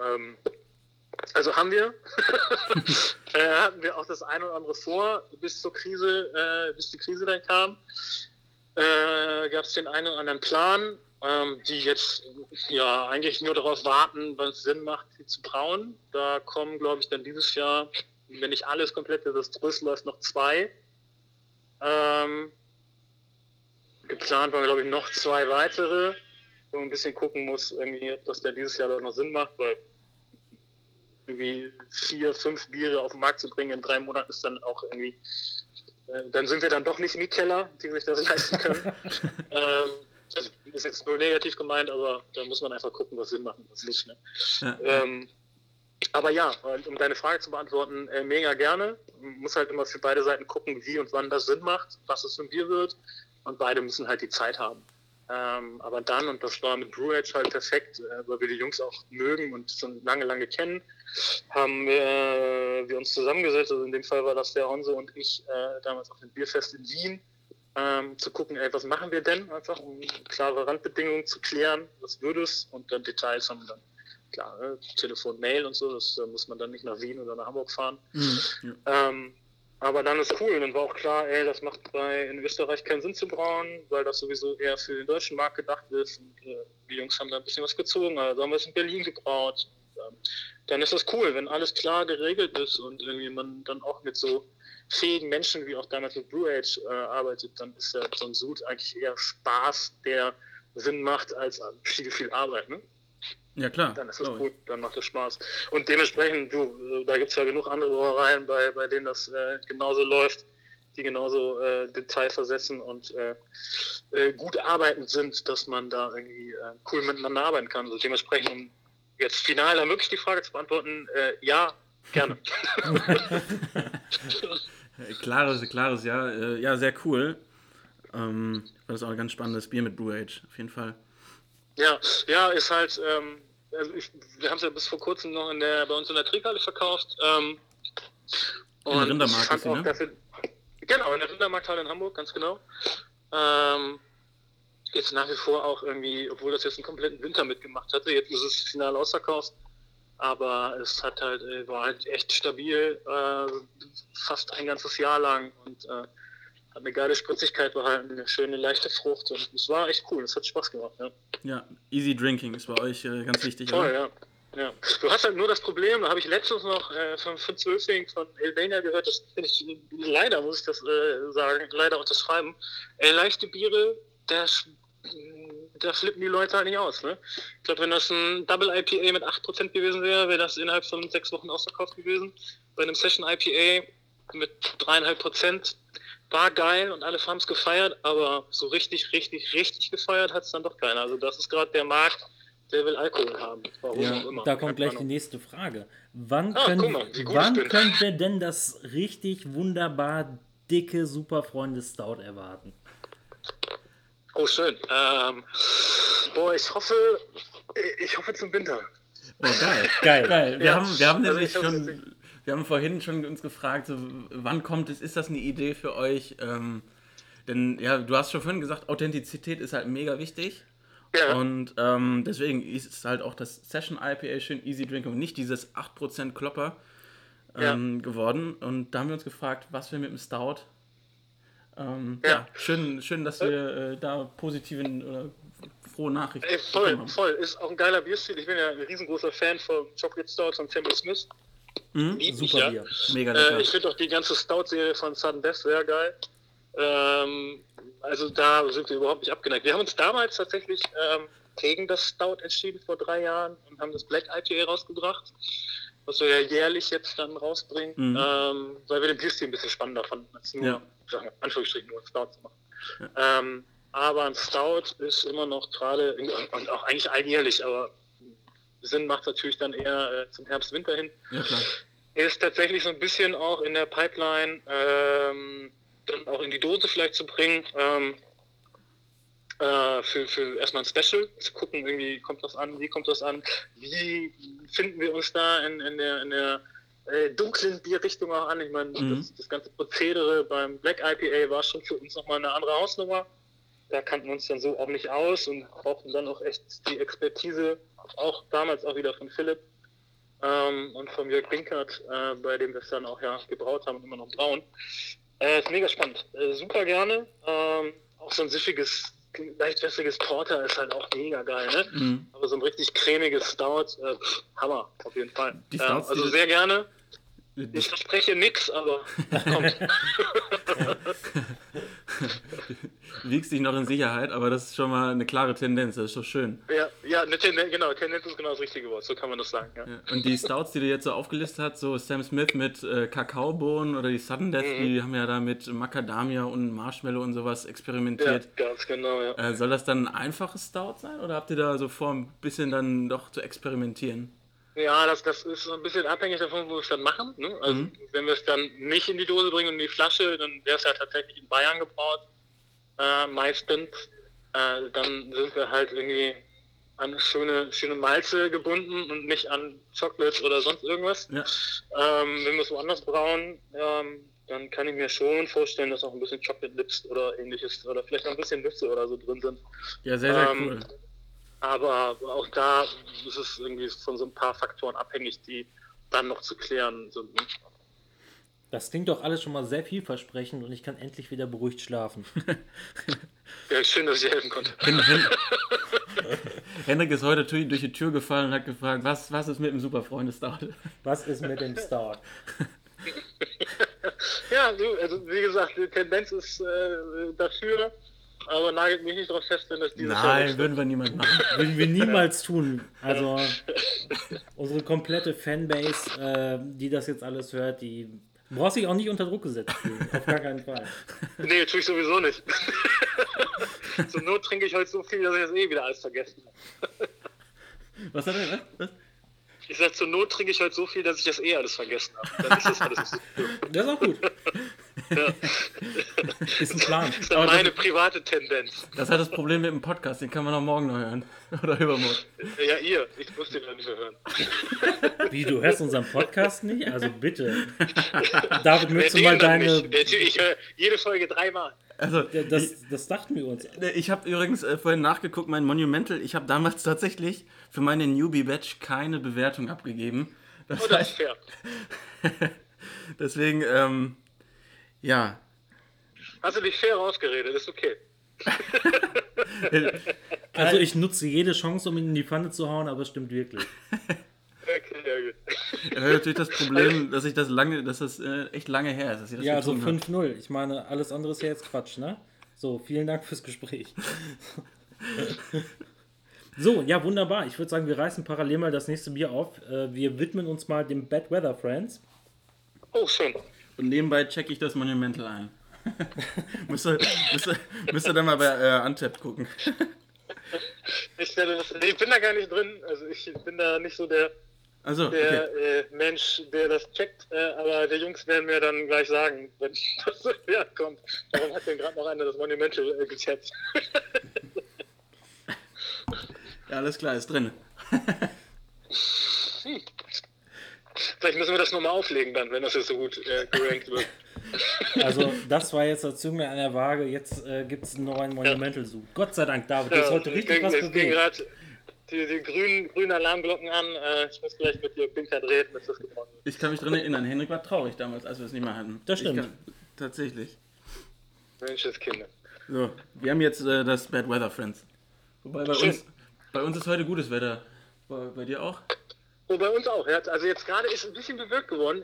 Also haben wir, <laughs> äh, hatten wir auch das eine oder andere vor, bis zur Krise, äh, bis die Krise dann kam. Äh, Gab es den einen oder anderen Plan, ähm, die jetzt ja eigentlich nur darauf warten, was Sinn macht, sie zu brauen. Da kommen, glaube ich, dann dieses Jahr, wenn nicht alles komplett desaströs läuft, noch zwei. Ähm, geplant waren, glaube ich, noch zwei weitere wo man ein bisschen gucken muss, irgendwie, dass der dieses Jahr noch Sinn macht, weil irgendwie vier, fünf Biere auf den Markt zu bringen in drei Monaten ist dann auch irgendwie, äh, dann sind wir dann doch nicht Mietkeller, die sich das leisten können. <laughs> ähm, das ist jetzt nur negativ gemeint, aber da muss man einfach gucken, was Sinn macht und was nicht. Ne? Ja. Ähm, aber ja, um deine Frage zu beantworten, äh, mega gerne. Man muss halt immer für beide Seiten gucken, wie und wann das Sinn macht, was es für ein Bier wird. Und beide müssen halt die Zeit haben. Ähm, aber dann, und das war mit Brew Edge halt perfekt, äh, weil wir die Jungs auch mögen und schon lange, lange kennen, haben wir, äh, wir uns zusammengesetzt. Also in dem Fall war das der Honso und ich äh, damals auf dem Bierfest in Wien, ähm, zu gucken, ey, was machen wir denn einfach, um klare Randbedingungen zu klären, was würde es und dann Details haben wir dann. Klar, ne? Telefon, Mail und so, das muss man dann nicht nach Wien oder nach Hamburg fahren. Mhm, ähm, aber dann ist cool. Dann war auch klar, ey, das macht bei in Österreich keinen Sinn zu brauen, weil das sowieso eher für den deutschen Markt gedacht ist. Und, äh, die Jungs haben da ein bisschen was gezogen, also haben wir es in Berlin gebraut. Und, ähm, dann ist das cool, wenn alles klar geregelt ist und irgendwie man dann auch mit so fähigen Menschen wie auch damals mit Brew Age äh, arbeitet, dann ist ja so ein Sud eigentlich eher Spaß, der Sinn macht als viel, viel Arbeit. Ne? Ja, klar. Dann ist das gut, dann macht es Spaß. Und dementsprechend, du, äh, da gibt es ja genug andere Brauereien, bei, bei denen das äh, genauso läuft, die genauso äh, detailversessen und äh, äh, gut arbeitend sind, dass man da irgendwie äh, cool miteinander arbeiten kann. Also dementsprechend, um jetzt final dann wirklich die Frage zu beantworten, ja, gerne. <laughs> <laughs> klares, klares Ja. ja, sehr cool. Ähm, das ist auch ein ganz spannendes Bier mit Brew Age, auf jeden Fall. Ja, ja, ist halt, ähm, also ich, wir haben es ja bis vor kurzem noch in der, bei uns in der Trickhalle verkauft. Ähm, in der Rindermarkt ist sie, ne? Dafür, genau, in der Rindermarkthalle in Hamburg, ganz genau. Ähm, jetzt nach wie vor auch irgendwie, obwohl das jetzt einen kompletten Winter mitgemacht hatte, jetzt ist es final ausverkauft. Aber es hat halt, äh, war halt echt stabil, äh, fast ein ganzes Jahr lang und äh, hat eine geile Spritzigkeit behalten, eine schöne leichte Frucht und es war echt cool, es hat Spaß gemacht. Ja, ja easy drinking ist bei euch äh, ganz wichtig. Voll, oder? ja. Ja. Du hast halt nur das Problem, da habe ich letztens noch äh, von, von Zwölfling von Elvania gehört, das finde ich, leider muss ich das äh, sagen, leider unterschreiben. Äh, leichte Biere, der, da flippen die Leute halt nicht aus. Ne? Ich glaube, wenn das ein Double IPA mit 8% gewesen wäre, wäre das innerhalb von sechs Wochen ausverkauft gewesen. Bei einem Session IPA mit 3,5% war geil und alle haben es gefeiert, aber so richtig, richtig, richtig gefeiert hat es dann doch keiner. Also das ist gerade der Markt, der will Alkohol haben. Warum ja, auch immer. Da kommt gleich die nächste Frage. Wann, ah, können, mal, wann können wir denn das richtig wunderbar dicke Superfreunde Stout erwarten? Oh, schön. Ähm, boah, ich hoffe, ich hoffe zum Winter. Oh, geil. geil. geil. Wir, ja. haben, wir haben also nämlich schon wir haben vorhin schon uns gefragt, so, wann kommt es, ist das eine Idee für euch? Ähm, denn ja, du hast schon vorhin gesagt, Authentizität ist halt mega wichtig. Ja. Und ähm, deswegen ist halt auch das Session IPA schön Easy Drink und nicht dieses 8% Klopper ähm, ja. geworden. Und da haben wir uns gefragt, was wir mit dem Stout. Ähm, ja. ja. schön, schön, dass wir äh, da positiven oder frohe Nachrichten Ey, Voll, voll. Ist auch ein geiler Bierstil. Ich bin ja ein riesengroßer Fan von Chocolate Stouts und Samuel Smith. Mhm, super Bier. Mega Äh, ich finde auch die ganze Stout-Serie von Sudden Death sehr geil. Ähm, also da sind wir überhaupt nicht abgeneigt. Wir haben uns damals tatsächlich ähm, gegen das Stout entschieden vor drei Jahren und haben das Black IPA rausgebracht, was wir ja jährlich jetzt dann rausbringen, mhm. ähm, weil wir den Bierstil ein bisschen spannender fanden, als nur, ja. sagen wir, Anführungsstrichen, nur Stout zu machen. Ja. Ähm, aber ein Stout ist immer noch gerade, und auch eigentlich alljährlich, aber Sinn macht natürlich dann eher äh, zum Herbst, Winter hin. Ja, klar. Ist tatsächlich so ein bisschen auch in der Pipeline, ähm, dann auch in die Dose vielleicht zu bringen. Ähm, äh, für, für erstmal ein Special, zu gucken, irgendwie kommt das an, wie kommt das an, wie finden wir uns da in, in der, in der äh, dunklen Bierrichtung auch an. Ich meine, mhm. das, das, ganze Prozedere beim Black IPA war schon für uns nochmal eine andere Hausnummer. Da kannten wir uns dann so auch nicht aus und brauchten dann auch echt die Expertise auch damals auch wieder von Philipp ähm, und von Jörg Binkert, äh, bei dem wir es dann auch ja gebraut haben und immer noch brauen. Äh, ist mega spannend. Äh, super gerne. Ähm, auch so ein süffiges, leicht wässriges Porter ist halt auch mega geil, ne? Mhm. Aber so ein richtig cremiges Stout, äh, Hammer, auf jeden Fall. Die Stouts, also sehr gerne. Ich verspreche nichts, aber <laughs> kommt. <laughs> <laughs> Wiegst dich noch in Sicherheit, aber das ist schon mal eine klare Tendenz, das ist doch schön. Ja, ja eine Tendenz, genau, Tendenz ist genau das richtige Wort, so kann man das sagen. Ja. Ja. Und die Stouts, die du jetzt so aufgelistet hast, so Sam Smith mit äh, Kakaobohnen oder die Sudden Death, mhm. die haben ja da mit Macadamia und Marshmallow und sowas experimentiert. Ja, ganz genau, ja. Äh, soll das dann ein einfaches Stout sein oder habt ihr da so vor, ein bisschen dann doch zu experimentieren? Ja, das, das ist ein bisschen abhängig davon, wo wir es dann machen. Ne? Also mhm. wenn wir es dann nicht in die Dose bringen und in die Flasche, dann wäre es ja tatsächlich in Bayern gebraut, äh, meistens. Äh, dann sind wir halt irgendwie an schöne, schöne Malze gebunden und nicht an Chocolate oder sonst irgendwas. Ja. Ähm, wenn wir es woanders brauen, ähm, dann kann ich mir schon vorstellen, dass auch ein bisschen Chocolate Lips oder ähnliches oder vielleicht auch ein bisschen Nüsse oder so drin sind. Ja, sehr, sehr ähm, cool. Aber auch da ist es irgendwie von so ein paar Faktoren abhängig, die dann noch zu klären sind. Das klingt doch alles schon mal sehr vielversprechend und ich kann endlich wieder beruhigt schlafen. <laughs> Ja, schön, dass ich helfen konnte. Hen Hen <laughs> Henrik ist heute durch die Tür gefallen und hat gefragt, was, was ist mit dem Superfreundestart? Was ist mit dem Start? <laughs> Ja, du, also wie gesagt, die Tendenz ist äh, dafür, aber nagelt mich nicht darauf fest, wenn das dieses Jahr Nein, nicht würden wir niemand machen. Würden wir niemals tun. Also unsere komplette Fanbase, äh, die das jetzt alles hört, die braucht sich auch nicht unter Druck gesetzt fühlen. Auf gar keinen Fall. <laughs> Nee, tue ich sowieso nicht. <laughs> Zur Not trinke ich heute so viel, dass ich das eh wieder alles vergessen habe. Was hat er gesagt? Was? Ich sag, zur Not trinke ich heute so viel, dass ich das eh alles vergessen habe. Dann ist das alles. Das ist auch gut. <laughs> <laughs> Ist ein Plan. Das ist dann meine private Tendenz. Das hat das Problem mit dem Podcast, den kann man auch morgen noch hören. <laughs> Oder übermorgen. Ja, ihr. Ich muss den dann nicht mehr hören. <laughs> Wie, du hörst unseren Podcast nicht? Also bitte. David, möchtest du mal deine. Der- Ich höre jede Folge dreimal. Also, Das, das dachten wir uns. ich, ich habe übrigens äh, vorhin nachgeguckt, mein Monumental, ich habe damals tatsächlich für meine Newbie-Batch keine Bewertung abgegeben. Das Oh, das heißt, ist fair. deswegen, ähm, ja. Hast du dich fair rausgeredet? Ist okay. <laughs> Also ich nutze jede Chance, um ihn in die Pfanne zu hauen, aber es stimmt wirklich. <laughs> Okay, ja, gut. Natürlich das Problem, dass ich das lange, dass das äh, echt lange her ist, dass ich das Ja, also hab. 5-0. Ich meine, alles andere ist ja jetzt Quatsch, ne? So, vielen Dank fürs Gespräch. <laughs> So, ja, wunderbar. Ich würde sagen, wir reißen parallel mal das nächste Bier auf. Äh, Wir widmen uns mal dem Bad Weather Friends. Oh, schön. Und nebenbei checke ich das Monumental ein. <laughs> müsst, ihr, müsst, ihr, müsst ihr dann mal bei äh, Untapped gucken. Ich, das, ich bin da gar nicht drin. Also ich bin da nicht so der, Also, der okay. äh, Mensch, der das checkt. Äh, aber die Jungs werden mir dann gleich sagen, wenn <laughs> das ja, kommt. Warum hat denn gerade noch einer das Monumental äh, gecheckt? <laughs> Ja, alles klar, ist drin. Hm. Vielleicht müssen wir das nochmal auflegen dann, wenn das jetzt so gut äh, gerankt wird. <laughs> Also, das war jetzt das Zünglein an der Waage. Jetzt äh, gibt es einen neuen Monumental Zoo. Gott sei Dank, David. Jetzt heute es richtig ging- was bewegt. gerade die, die grünen, grünen Alarmglocken an. Äh, ich muss gleich mit dir Pinker drehen, bis das gewonnen. Ich kann mich dran erinnern, Henrik war traurig damals, als wir es nicht mehr hatten. Das stimmt. Kann, tatsächlich. Menschenskinder. So, wir haben jetzt äh, das Bad Weather Friends. Wobei bei Schön. uns, bei uns ist heute gutes Wetter. Bei, bei dir auch? Oh, bei uns auch. Also jetzt gerade ist ein bisschen bewölkt geworden.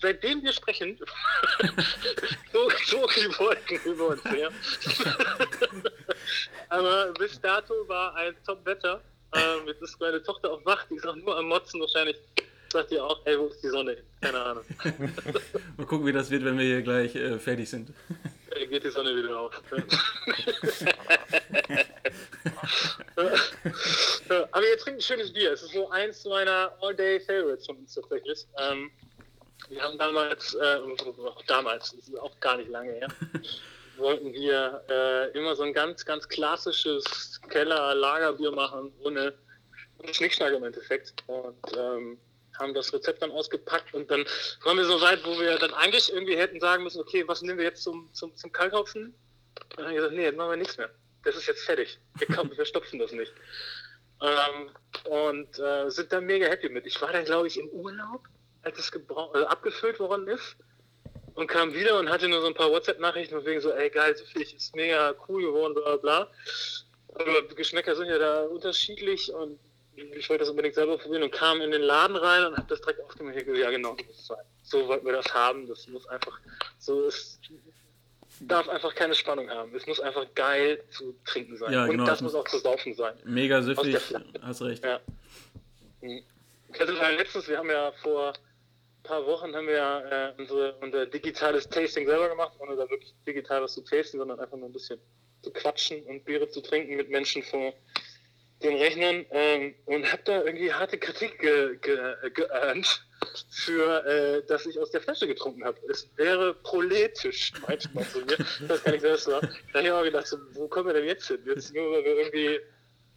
Seitdem wir sprechen, <laughs> so, so die Wolken über uns her. <laughs> Aber bis dato war ein Top-Wetter. Ähm, jetzt ist meine Tochter auch wach, die ist auch nur am Motzen wahrscheinlich. Sagt ihr auch, ey, wo ist die Sonne? Keine Ahnung. <laughs> Mal gucken, wie das wird, wenn wir hier gleich äh, fertig sind. Geht die Sonne wieder auf. <laughs> Aber ihr trinkt ein schönes Bier. Es ist so eins meiner All-Day-Favorites von uns tatsächlich. Ähm, wir haben damals, äh, damals, das ist auch gar nicht lange her, <laughs> wollten wir äh, immer so ein ganz, ganz klassisches Keller-Lagerbier machen, ohne, ohne Schnickschnack im Endeffekt. Und ähm, haben das Rezept dann ausgepackt und dann waren wir so weit, wo wir dann eigentlich irgendwie hätten sagen müssen, okay, was nehmen wir jetzt zum, zum, zum Kalkhopfen? Und dann haben wir gesagt, nee, jetzt machen wir nichts mehr. Das ist jetzt fertig. Wir, kaufen, wir stopfen das nicht. Ähm, und äh, sind dann mega happy mit. Ich war dann, glaube ich, im Urlaub, als es äh, abgefüllt worden ist. Und kam wieder und hatte nur so ein paar WhatsApp-Nachrichten von wegen so, ey geil, so viel ist mega cool geworden, bla bla. Aber Geschmäcker sind ja da unterschiedlich und ich wollte das unbedingt selber probieren und kam in den Laden rein und habe das direkt aufgemacht. Ich Ja, genau, so muss es sein. So wollten wir das haben. Das muss einfach, so ist, darf einfach keine Spannung haben. Es muss einfach geil zu trinken sein. Ja, und genau, das es muss auch zu saufen sein. Mega süffig, hast recht. Ja. Mal letztens, wir haben ja vor ein paar Wochen haben wir ja äh, unsere, unser digitales Tasting selber gemacht, ohne da wirklich digital was zu tasten, sondern einfach nur ein bisschen zu quatschen und Biere zu trinken mit Menschen vor den Rechnern ähm, und habe da irgendwie harte Kritik ge, ge, geearnt für, äh, dass ich aus der Flasche getrunken habe. Es wäre proletisch, meinte man zu mir. Das kann ich selbst sagen. Da habe ich auch gedacht, so, wo kommen wir denn jetzt hin? Jetzt nur, weil wir irgendwie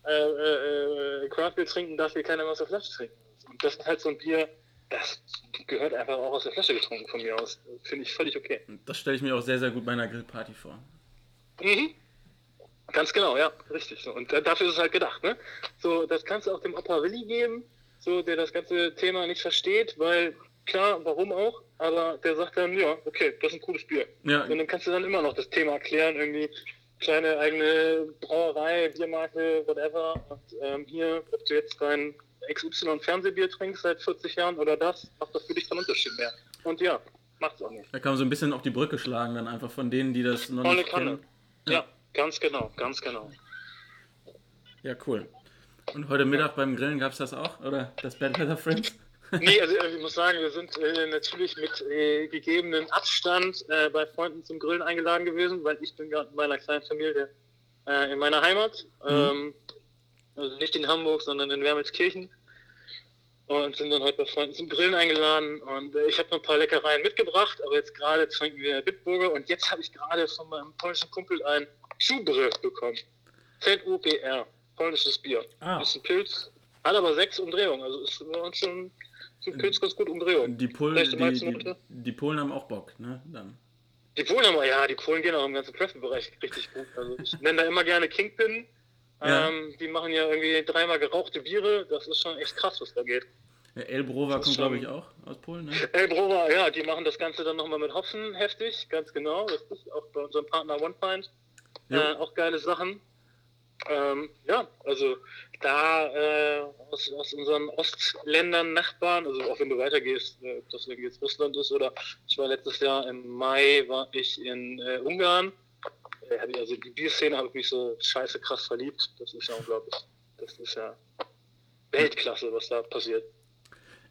äh, äh, äh, Craft Beer trinken, darf hier keiner mehr aus der Flasche trinken. Und das ist halt so ein Bier, das gehört einfach auch aus der Flasche getrunken von mir aus. Finde ich völlig okay. Das stelle ich mir auch sehr, sehr gut bei einer Grillparty vor. Mhm. Ganz genau, ja, richtig. So. Und da- dafür ist es halt gedacht, ne? So, das kannst du auch dem Opa Willi geben, so, der das ganze Thema nicht versteht, weil klar, warum auch, aber der sagt dann, ja, okay, das ist ein cooles Bier. Ja, Und dann kannst du dann immer noch das Thema erklären, irgendwie kleine eigene Brauerei, Biermarke, whatever. Und ähm, hier, ob du jetzt dein XY Fernsehbier trinkst seit 40 Jahren oder das, macht das für dich keinen Unterschied mehr. Und ja, macht's auch nicht. da kann man so ein bisschen auf die Brücke schlagen, dann einfach von denen, die das noch Volle nicht Kanne. kennen. Ja. Ganz genau, ganz genau. Ja, cool. Und heute Mittag beim Grillen gab es das auch? Oder das Bad Weather Friends? Nee, <laughs> also äh, ich muss sagen, wir sind äh, natürlich mit äh, gegebenen Abstand äh, bei Freunden zum Grillen eingeladen gewesen, weil ich bin gerade mit meiner kleinen Familie äh, in meiner Heimat. Ähm, also nicht in Hamburg, sondern in Wermelskirchen. Und sind dann heute bei Freunden zum Grillen eingeladen. Und äh, ich habe noch ein paar Leckereien mitgebracht, aber jetzt gerade trinken wir Bitburger. Und jetzt habe ich gerade von meinem polnischen Kumpel ein Schubrö bekommen. ZUPR, polnisches Bier. Ah. Ist ein Pilz, hat aber sechs Umdrehungen. Also ist bei uns schon für Pilz ganz gut Umdrehungen. Die Polen, die die, die, Polen haben auch Bock, ne? Dann. Die Polen haben, ja, die Polen gehen auch im ganzen Craft-Bereich richtig gut. Also ich nenne da immer gerne Kingpin. Ja. Ähm, die machen ja irgendwie dreimal gerauchte Biere. Das ist schon echt krass, was da geht. Ja, Elbrova kommt, glaube ich, auch aus Polen, ne? Elbrova, ja, die machen das Ganze dann nochmal mit Hopfen heftig, ganz genau. Das ist auch bei unserem Partner One Pint. Äh, Ja. auch geile Sachen. Ähm, ja, also da äh, aus, aus unseren Ostländern, Nachbarn, also auch wenn du weitergehst, äh, ob das irgendwie jetzt Russland ist oder ich war letztes Jahr im Mai, war ich in äh, Ungarn. Äh, also die Bierszene habe ich mich so scheiße krass verliebt. Das ist ja unglaublich. Das ist ja Weltklasse, was da passiert.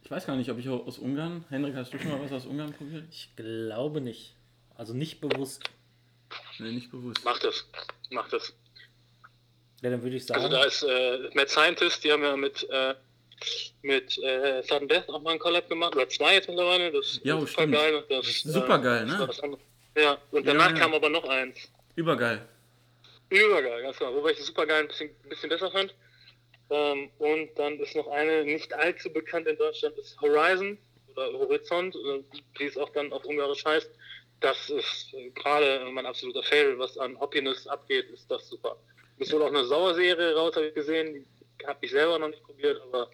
Ich weiß gar nicht, ob ich aus Ungarn. Henrik, hast du schon mal was aus Ungarn probiert? Ich glaube nicht. Also nicht bewusst. Nee, nicht bewusst. Mach das. Mach das. Ja, dann würde ich sagen. Also da ist äh, Mad Scientist, die haben ja mit, äh, mit äh, Sudden Death auch mal einen Collab gemacht, oder zwei jetzt mittlerweile. Das Ja, ist stimmt. geil. Das, Super geil, das ne? war das andere. Ja, und danach Ja, ja. kam aber noch eins. Übergeil. Übergeil, ganz genau. Wobei ich das super geil ein bisschen, bisschen besser fand. Ähm, und dann ist noch eine, nicht allzu bekannt in Deutschland, ist Horizon oder Horizont, äh, wie es auch dann auf Ungarisch heißt. Das ist äh, gerade mein absoluter Fail, was an Hoppiness abgeht, ist das super. Ist wohl auch eine Sauerserie raus, habe ich gesehen. Die habe ich selber noch nicht probiert, aber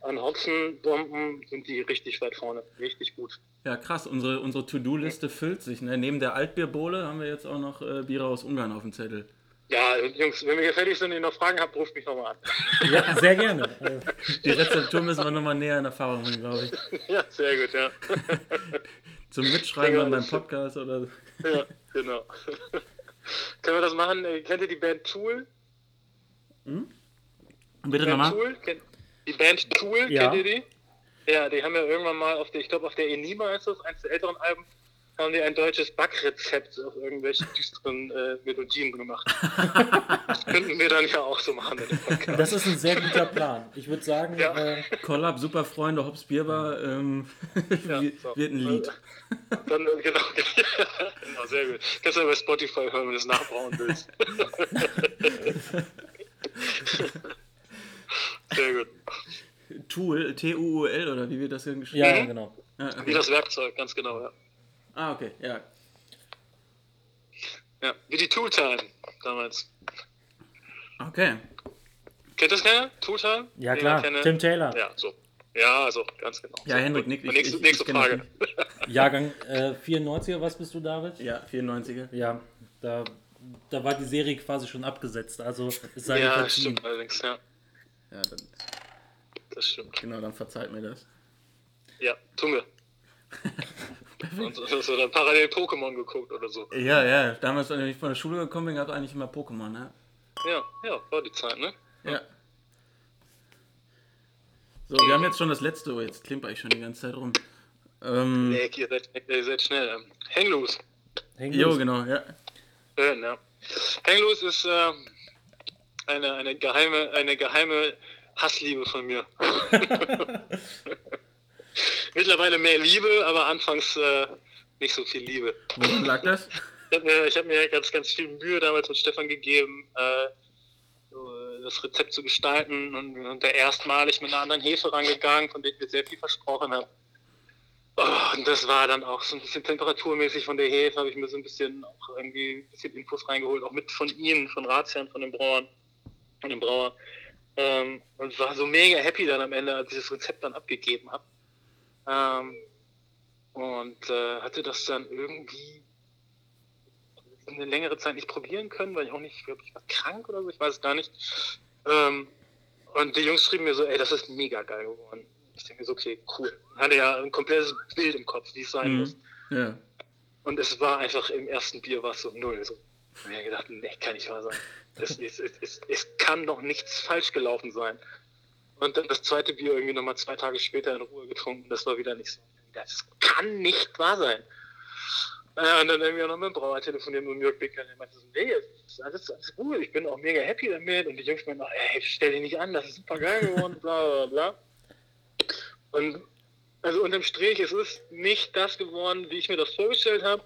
an Hopfenbomben sind die richtig weit vorne. Richtig gut. Ja, krass. Unsere, unsere To-Do-Liste füllt sich. Ne? Neben der Altbierbowle haben wir jetzt auch noch äh, Biere aus Ungarn auf dem Zettel. Ja, Jungs, wenn wir hier fertig sind und ihr noch Fragen habt, ruft mich nochmal an. <laughs> ja, sehr gerne. Die Rezeptur müssen wir nochmal näher in Erfahrung bringen, glaube ich. ja, sehr gut, ja. <laughs> Zum Mitschreiben beim das- Podcast oder. Ja, genau. Können wir das machen? Äh, Kennt ihr die Band Tool? Bitte Band nochmal? Tool? Kennt, die Band Tool, Ja. kennt ihr die? Ja, die haben ja irgendwann mal auf der, ich glaube auf der Enima ist das, eins der älteren Alben, haben die ein deutsches Backrezept auf irgendwelche düsteren äh, Melodien gemacht. das <laughs> könnten wir dann ja auch so machen in dem Podcast. Das ist ein sehr guter Plan. Ich würde sagen, Ja. äh, Collab, super Freunde, Hops Bierbar, ähm, <laughs> Ja, wird so. wird ein Lied. Dann, äh, genau, <laughs> genau, sehr gut. Kannst du ja bei Spotify hören, wenn du es nachbauen willst. Sehr gut. Tool, T-U-U-L oder wie wird das denn geschrieben? ja, ja, genau. Ah, Wie okay. das Werkzeug, ganz genau, ja. ah, okay, ja. Ja, wie die Tooltime damals. Okay. Kennt das keiner? Tooltime? Ja, klar. Tim Taylor. Ja, so. Ja, so, ganz genau. Ja, so. Und Ich- nächste, ich- nächste ich Frage. <laughs> Jahrgang äh, 94er, was bist du, David? Ja, 94er. Ja, da, da war die Serie quasi schon abgesetzt. Also es sei Ja, stimmt allerdings, ja. Ja, dann, Das stimmt. genau, dann verzeiht mir das. Ja, tun wir. <laughs> Und so, so dann parallel Pokémon geguckt oder so. Ja, ja, damals, als ich von der Schule gekommen bin, gab es eigentlich immer Pokémon, ne? Ja, ja, war die Zeit, ne? Ja. So, wir haben jetzt schon das letzte, oh, jetzt klimper ich schon die ganze Zeit rum. Ähm, Nee, ihr seid, ihr seid schnell. Ähm, Hang loose. Häng jo, los. genau, ja. Schön, ja. Hang loose ist äh, eine, eine, geheime, eine geheime Hassliebe von mir. <laughs> Mittlerweile mehr Liebe, aber anfangs äh, nicht so viel Liebe. Woran lag das? Ich habe mir, ich hab mir ganz, ganz viel Mühe damals mit Stefan gegeben, äh, das Rezept zu gestalten und, und der erstmalig mit einer anderen Hefe rangegangen, von der ich mir sehr viel versprochen habe. Oh, und das war dann auch so ein bisschen temperaturmäßig von der Hefe, habe ich mir so ein bisschen auch irgendwie ein bisschen Infos reingeholt, auch mit von ihnen, von Ratsherren, von den Brauern, von dem Brauer. Ähm, und war so mega happy dann am Ende, als ich das Rezept dann abgegeben habe. Ähm, und äh, hatte das dann irgendwie eine längere Zeit nicht probieren können, weil ich auch nicht, glaube ich, war krank oder so, ich weiß es gar nicht. Ähm, und die Jungs schrieben mir so, ey, das ist mega geil geworden. Ich denke mir so, okay, cool. Hatte ja ein komplettes Bild im Kopf, wie es sein Mhm. muss. Ja. Und es war einfach im ersten Bier war es so null. So. Und ich hab gedacht, nee, kann nicht wahr sein. Es, es, es, es, kann doch nichts falsch gelaufen sein. Und dann das zweite Bier irgendwie nochmal zwei Tage später in Ruhe getrunken. Das war wieder nicht so. Das kann nicht wahr sein. Äh, und dann irgendwie auch noch mit dem Brauer telefoniert mit Jörg Bicker. Der meinte so, nee, ist alles, alles gut. Ich bin auch mega happy damit. Und die Jungs meinten, ey, stell dich nicht an, das ist super geil geworden, bla bla bla. Und also unterm Strich, es ist nicht das geworden, wie ich mir das vorgestellt habe.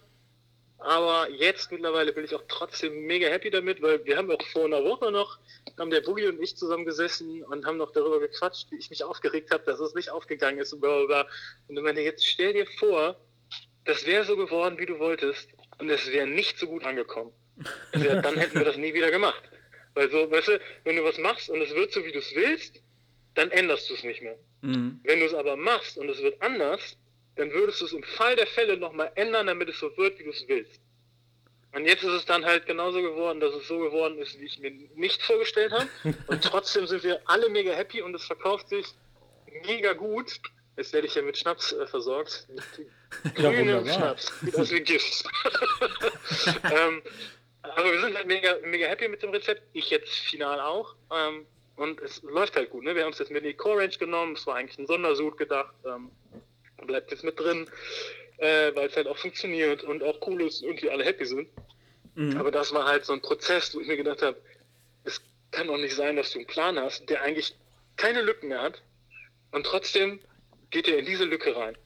Aber jetzt mittlerweile bin ich auch trotzdem mega happy damit, weil wir haben auch vor einer Woche noch, haben der Boogie und ich zusammen gesessen und haben noch darüber gequatscht, wie ich mich aufgeregt habe, dass es nicht aufgegangen ist und bla bla bla. Und ich meine, jetzt stell dir vor, das wäre so geworden, wie du wolltest und es wäre nicht so gut angekommen. Also, dann hätten wir das nie wieder gemacht. Weil so, weißt du, wenn du was machst und es wird so, wie du es willst, dann änderst du es nicht mehr. Mhm. Wenn du es aber machst und es wird anders, dann würdest du es im Fall der Fälle nochmal ändern, damit es so wird, wie du es willst. Und jetzt ist es dann halt genauso geworden, dass es so geworden ist, wie ich mir nicht vorgestellt habe. <laughs> Und trotzdem sind wir alle mega happy und es verkauft sich mega gut. Jetzt werde ich ja mit Schnaps äh, versorgt. Mit <laughs> Ja, grünem wunderbar. Schnaps. Sieht aus wie Gift. <laughs> ähm, aber wir sind halt mega, mega happy mit dem Rezept. Ich jetzt final auch. Ähm, und es läuft halt gut. Ne? Wir haben es jetzt mit in die Core Range genommen. Es war eigentlich ein Sondersud gedacht. Ähm, bleibt jetzt mit drin, äh, weil es halt auch funktioniert und auch cool ist und wir alle happy sind. Mhm. Aber das war halt so ein Prozess, wo ich mir gedacht habe, es kann doch nicht sein, dass du einen Plan hast, der eigentlich keine Lücken mehr hat und trotzdem geht er in diese Lücke rein.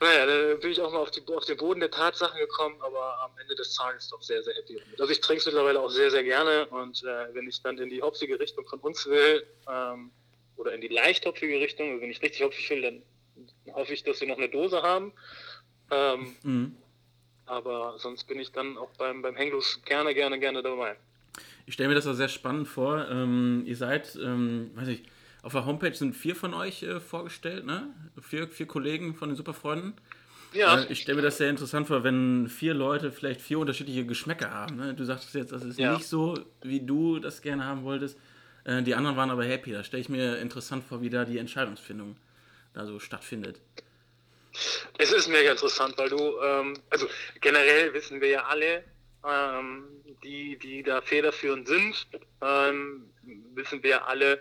Naja, da bin ich auch mal auf, die, auf den Boden der Tatsachen gekommen, aber am Ende des Tages doch sehr, sehr happy. Also ich trinke es mittlerweile auch sehr, sehr gerne und äh, wenn ich dann in die hopfige Richtung von uns will ähm, oder in die leicht hopfige Richtung, also wenn ich richtig hopfig will, dann hoffe ich, dass wir noch eine Dose haben. Ähm, Mhm. aber sonst bin ich dann auch beim, beim Henglos gerne, gerne, gerne dabei. Ich stelle mir das auch sehr spannend vor. Ähm, ihr seid, ähm, weiß ich, auf der Homepage sind vier von euch äh, vorgestellt, ne? Vier, vier Kollegen von den Superfreunden. Ja, Äh, ich stelle mir das sehr interessant vor, wenn vier Leute vielleicht vier unterschiedliche Geschmäcker haben. Ne? Du sagtest jetzt, das ist Ja. nicht so, wie du das gerne haben wolltest. Äh, die anderen waren aber happy. Da stelle ich mir interessant vor, wie da die Entscheidungsfindung da so stattfindet. es ist mega interessant, weil du, ähm, also generell wissen wir ja alle, ähm, die, die da federführend sind, ähm, wissen wir alle,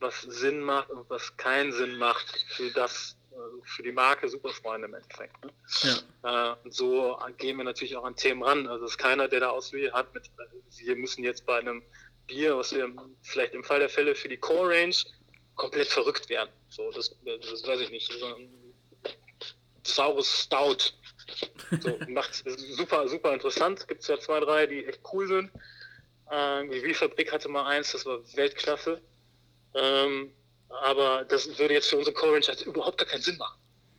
was Sinn macht und was keinen Sinn macht für das, äh, für die Marke Superfreunde im Endeffekt. Ne? Ja. Äh, und so gehen wir natürlich auch an Themen ran. Also es ist keiner, der da Auswege hat mit, äh, wir müssen jetzt bei einem Bier, was wir vielleicht im Fall der Fälle für die Core Range komplett verrückt werden. So, das, das weiß ich nicht. So ein saures Stout. So, <laughs> macht super, super interessant. Gibt es ja zwei, drei, die echt cool sind. Ähm, die Wie-Fabrik hatte mal eins, das war Weltklasse. Ähm, aber das würde jetzt für unsere Core halt überhaupt gar keinen Sinn machen.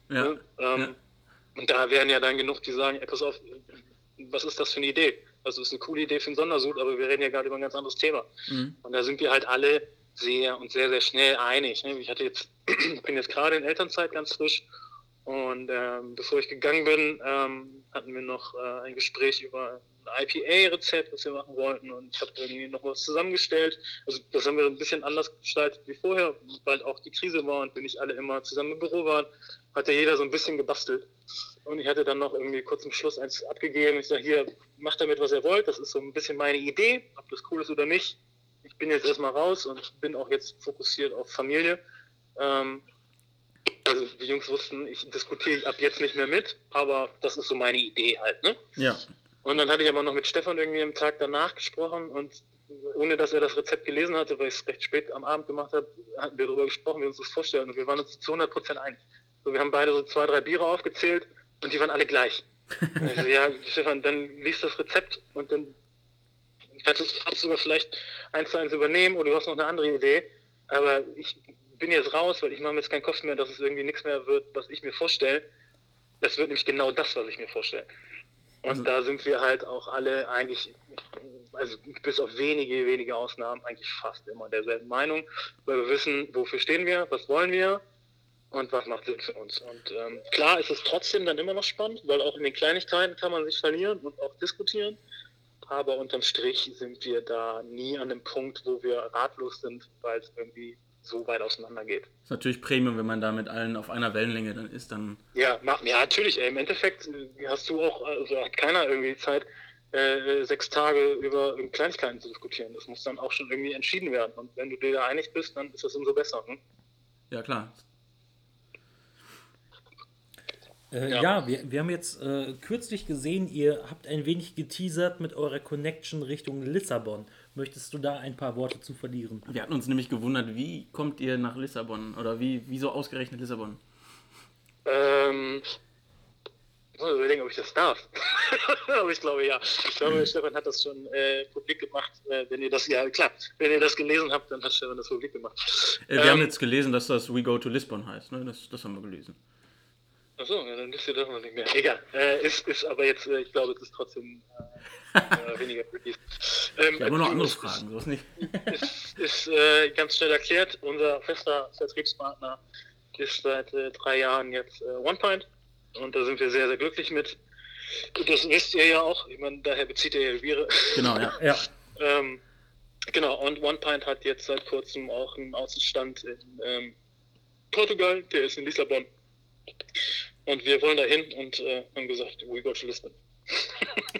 Ja. Ne? Ähm, ja. Und da wären ja dann genug, die sagen, ey, pass auf, was ist das für eine Idee? Also es ist eine coole Idee für einen Sondersud, aber wir reden ja gerade über ein ganz anderes Thema. Mhm. Und da sind wir halt alle sehr und sehr, sehr schnell einig. Ne? Ich hatte jetzt, <clears throat> bin jetzt gerade in Elternzeit ganz frisch und ähm, bevor ich gegangen bin, ähm, hatten wir noch äh, ein Gespräch über ein IPA-Rezept, was wir machen wollten und ich habe irgendwie noch was zusammengestellt. Also das haben wir ein bisschen anders gestaltet wie vorher, weil auch die Krise war und wir nicht alle immer zusammen im Büro waren, hat ja jeder so ein bisschen gebastelt. Und ich hatte dann noch irgendwie kurz zum Schluss eins abgegeben. Ich sage, hier, macht damit, was ihr wollt. Das ist so ein bisschen meine Idee, ob das cool ist oder nicht. Ich bin jetzt erstmal raus und bin auch jetzt fokussiert auf Familie. Ähm, also die Jungs wussten, ich diskutiere ab jetzt nicht mehr mit, aber das ist so meine Idee halt. Ne? ja. Und dann hatte ich aber noch mit Stefan irgendwie am Tag danach gesprochen und ohne dass er das Rezept gelesen hatte, weil ich es recht spät am Abend gemacht habe, hatten wir darüber gesprochen, wie wir uns das vorstellen und wir waren uns zu 100% einig. So, wir haben beide so zwei, drei Biere aufgezählt und die waren alle gleich. <laughs> Also, ja, Stefan, dann liest das Rezept und dann kannst du es sogar vielleicht eins zu eins übernehmen oder du hast noch eine andere Idee. Aber ich bin jetzt raus, weil ich mache mir jetzt keinen Kopf mehr, dass es irgendwie nichts mehr wird, was ich mir vorstelle. Das wird nämlich genau das, was ich mir vorstelle. Und Also- da sind wir halt auch alle eigentlich, also bis auf wenige, wenige Ausnahmen, eigentlich fast immer derselben Meinung, weil wir wissen, wofür stehen wir, was wollen wir und was macht Sinn für uns. Und ähm, klar ist es trotzdem dann immer noch spannend, weil auch in den Kleinigkeiten kann man sich verlieren und auch diskutieren. Aber unterm Strich sind wir da nie an dem Punkt, wo wir ratlos sind, weil es irgendwie so weit auseinander geht. Ist natürlich Premium, wenn man da mit allen auf einer Wellenlänge dann ist, dann. Ja, ma- ja natürlich. Ey. Im Endeffekt äh, hast du auch, also hat keiner irgendwie Zeit, äh, sechs Tage über Kleinigkeiten zu diskutieren. Das muss dann auch schon irgendwie entschieden werden. Und wenn du dir da einig bist, dann ist das umso besser. Ne? Ja, klar. Äh, Ja. ja, wir, wir haben jetzt äh, kürzlich gesehen, ihr habt ein wenig geteasert mit eurer Connection Richtung Lissabon. Möchtest du da ein paar Worte zu verlieren? Wir hatten uns nämlich gewundert, wie kommt ihr nach Lissabon? Oder wie, wieso ausgerechnet Lissabon? Ähm, ich muss überlegen, ob ich das darf. <laughs> Aber ich glaube ja. Ich glaube, Stefan hat das schon äh, publik gemacht. Äh, wenn ihr das, ja klar, wenn ihr das gelesen habt, dann hat Stefan das publik gemacht. Äh, wir Ähm, haben jetzt gelesen, dass das We Go to Lisbon heißt. Ne? Das, das haben wir gelesen. Achso, ja, dann wisst ihr doch noch nicht mehr. Egal. Äh, ist, ist aber jetzt, äh, ich glaube, es ist trotzdem äh, <laughs> weniger wirklich. Ähm, Wir haben noch andere Fragen, so ist nicht. Ist, ist äh, ganz schnell erklärt. Unser fester Vertriebspartner ist seit äh, drei Jahren jetzt äh, OnePint. Und da sind wir sehr, sehr glücklich mit. Das wisst ihr ja auch. Ich meine, daher bezieht ihr ja Viere. Genau, ja. Ja, <laughs> Ähm, genau, und OnePint hat jetzt seit kurzem auch einen Außenstand in ähm, Portugal, der ist in Lissabon. Und wir wollen dahin und äh, haben gesagt, we go to Lisbon.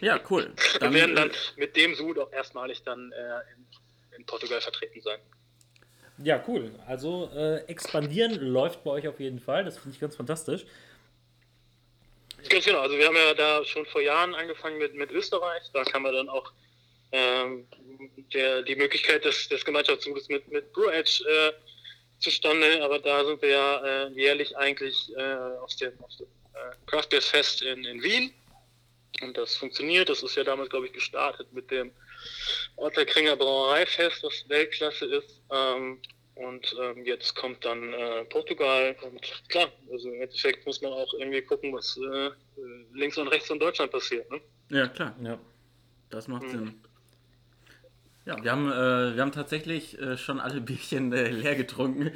Ja, cool. <laughs> Wir werden dann äh, mit dem Sud auch erstmalig dann äh, in, in Portugal vertreten sein. ja, cool. Also äh, expandieren läuft bei euch auf jeden Fall. Das finde ich ganz fantastisch. Ganz genau, also wir haben ja da schon vor Jahren angefangen mit, mit Österreich. Da kam ja dann auch ähm, der, die Möglichkeit des, des Gemeinschaftszuges mit, mit Brew Edge äh, zustande. Aber da sind wir ja äh, jährlich eigentlich äh, auf dem, auf dem äh, Craft Beer Fest in, in Wien. Und das funktioniert. Das ist ja damals, glaube ich, gestartet mit dem Otterkringer Brauereifest, was Weltklasse ist. Ähm, und ähm, jetzt kommt dann äh, Portugal und klar, also im Endeffekt muss man auch irgendwie gucken, was äh, links und rechts von Deutschland passiert. Ne? Ja, klar. Ja. Das macht Mhm. Sinn. Ja, wir haben, äh, wir haben tatsächlich äh, schon alle <laughs> Bierchen äh, leer getrunken.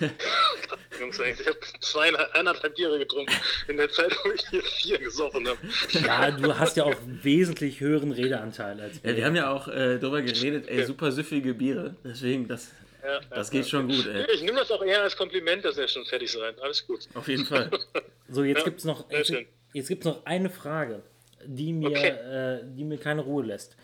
<laughs> Jungs, ich habe zweieinhalb eineinhalb Biere getrunken in der Zeit, wo ich hier vier gesoffen habe. Ja, du hast ja auch wesentlich höheren Redeanteil als Ja, wir haben ja auch äh, darüber geredet, ey, super süffige Biere. Deswegen, das, Ja, das ja, geht schon gut, ey. Ich nehme das auch eher als Kompliment, dass er schon fertig seid. Alles gut. Auf jeden Fall. <laughs> So, jetzt Ja, gibt es noch, sehr jetzt, schön. jetzt gibt's noch eine Frage, die mir, Okay. äh, die mir keine Ruhe lässt.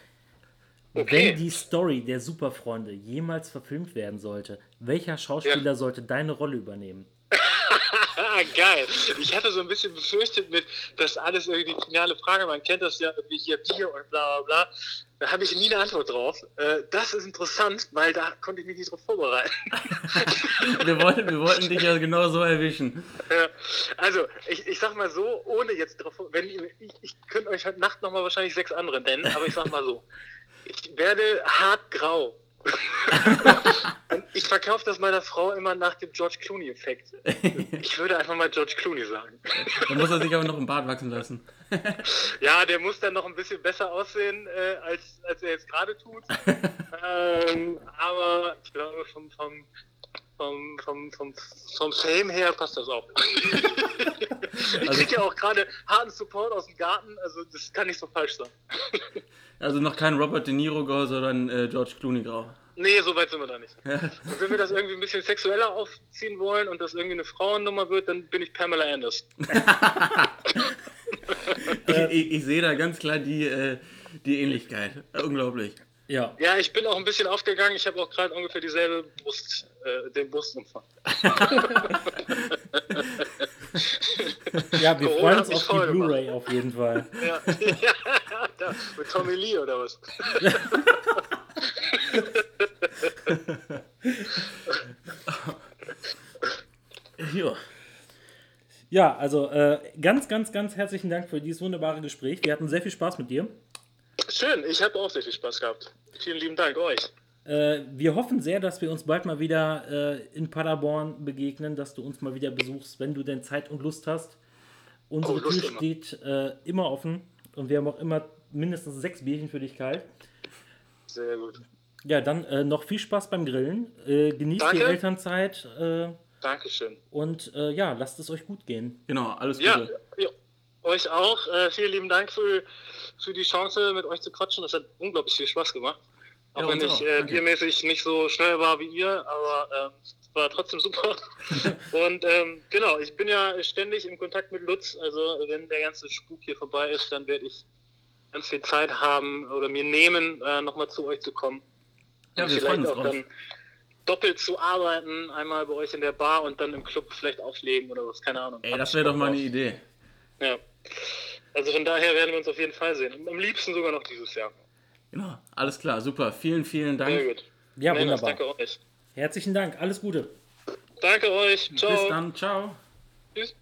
Okay. Wenn die Story der Superfreunde jemals verfilmt werden sollte, welcher Schauspieler sollte deine Rolle übernehmen? <laughs> Geil. Ich hatte so ein bisschen befürchtet mit, dass alles irgendwie die finale Frage, man kennt das ja irgendwie hier Bier und bla bla bla. Da habe ich nie eine Antwort drauf. Äh, das ist interessant, weil da konnte ich mich nicht drauf vorbereiten. <laughs> Wir wollten, wir wollten dich ja genau so erwischen. Ja, also, ich, ich sag mal so, ohne jetzt drauf, wenn ich, ich könnte euch heute Nacht nochmal wahrscheinlich sechs andere nennen, aber ich sag mal so, ich werde hart grau. <laughs> Ich verkaufe das meiner Frau immer nach dem George Clooney-Effekt. Ich würde einfach mal George Clooney sagen. Dann muss er sich aber noch im Bart wachsen lassen. <laughs> Ja, der muss dann noch ein bisschen besser aussehen, äh, als, als er jetzt gerade tut. <laughs> ähm, aber ich glaube, vom, vom, vom, vom, vom, vom Fame her passt das auch. <laughs> ich kriege ja auch gerade harten Support aus dem Garten, also das kann nicht so falsch sein. <laughs> Also noch kein Robert De Niro Grau, sondern äh, George Clooney Grau. Nee, so weit sind wir da nicht. <laughs> Und wenn wir das irgendwie ein bisschen sexueller aufziehen wollen und das irgendwie eine Frauennummer wird, dann bin ich Pamela Anderson. Ich, ich, ich sehe da ganz klar die, äh, die Ähnlichkeit. Unglaublich. Ja, Ja, ich bin auch ein bisschen aufgegangen. Ich habe auch gerade ungefähr dieselbe Brust, äh, den Brustumfang. <laughs> ja wir Corona freuen uns auf die. Blu-ray auf jeden Fall. Ja, ja <laughs> da, mit Tommy Lee oder was? <laughs> Ja. Ja, also äh, ganz, ganz, ganz herzlichen Dank für dieses wunderbare Gespräch. Wir hatten sehr viel Spaß mit dir. Schön, ich habe auch sehr viel Spaß gehabt. Vielen lieben Dank euch. Äh, wir hoffen sehr, dass wir uns bald mal wieder äh, in Paderborn begegnen, dass du uns mal wieder besuchst, wenn du denn Zeit und Lust hast. Unsere Oh, Lust Tür immer. steht äh, immer offen und wir haben auch immer mindestens sechs Bierchen für dich kalt. Sehr gut. Ja, dann äh, noch viel Spaß beim Grillen. Äh, genießt die Danke. Elternzeit. Äh, Dankeschön. Und äh, ja, lasst es euch gut gehen. Genau, alles Ja, Gute. ja euch auch. Äh, vielen lieben Dank für, für die Chance, mit euch zu quatschen. Das hat unglaublich viel Spaß gemacht. Auch Ja, wenn ich äh, biermäßig nicht so schnell war wie ihr, aber es war trotzdem super. <laughs> Und ähm, genau, ich bin ja ständig im Kontakt mit Lutz. Also wenn der ganze Spuk hier vorbei ist, dann werde ich ganz viel Zeit haben oder mir nehmen, äh, nochmal zu euch zu kommen. Ja, Und wir freuen uns auch drauf. dann doppelt zu arbeiten, einmal bei euch in der Bar und dann im Club vielleicht auflegen oder was, keine Ahnung. Ey, das wäre doch mal eine. Idee. Ja. Also von daher werden wir uns auf jeden Fall sehen. Am liebsten sogar noch dieses Jahr. Genau, alles klar, super. Vielen, vielen Dank. Sehr gut. Ja, Männers, wunderbar. Danke euch. Herzlichen Dank. Alles Gute. Danke euch. Ciao. Bis dann, ciao. Tschüss.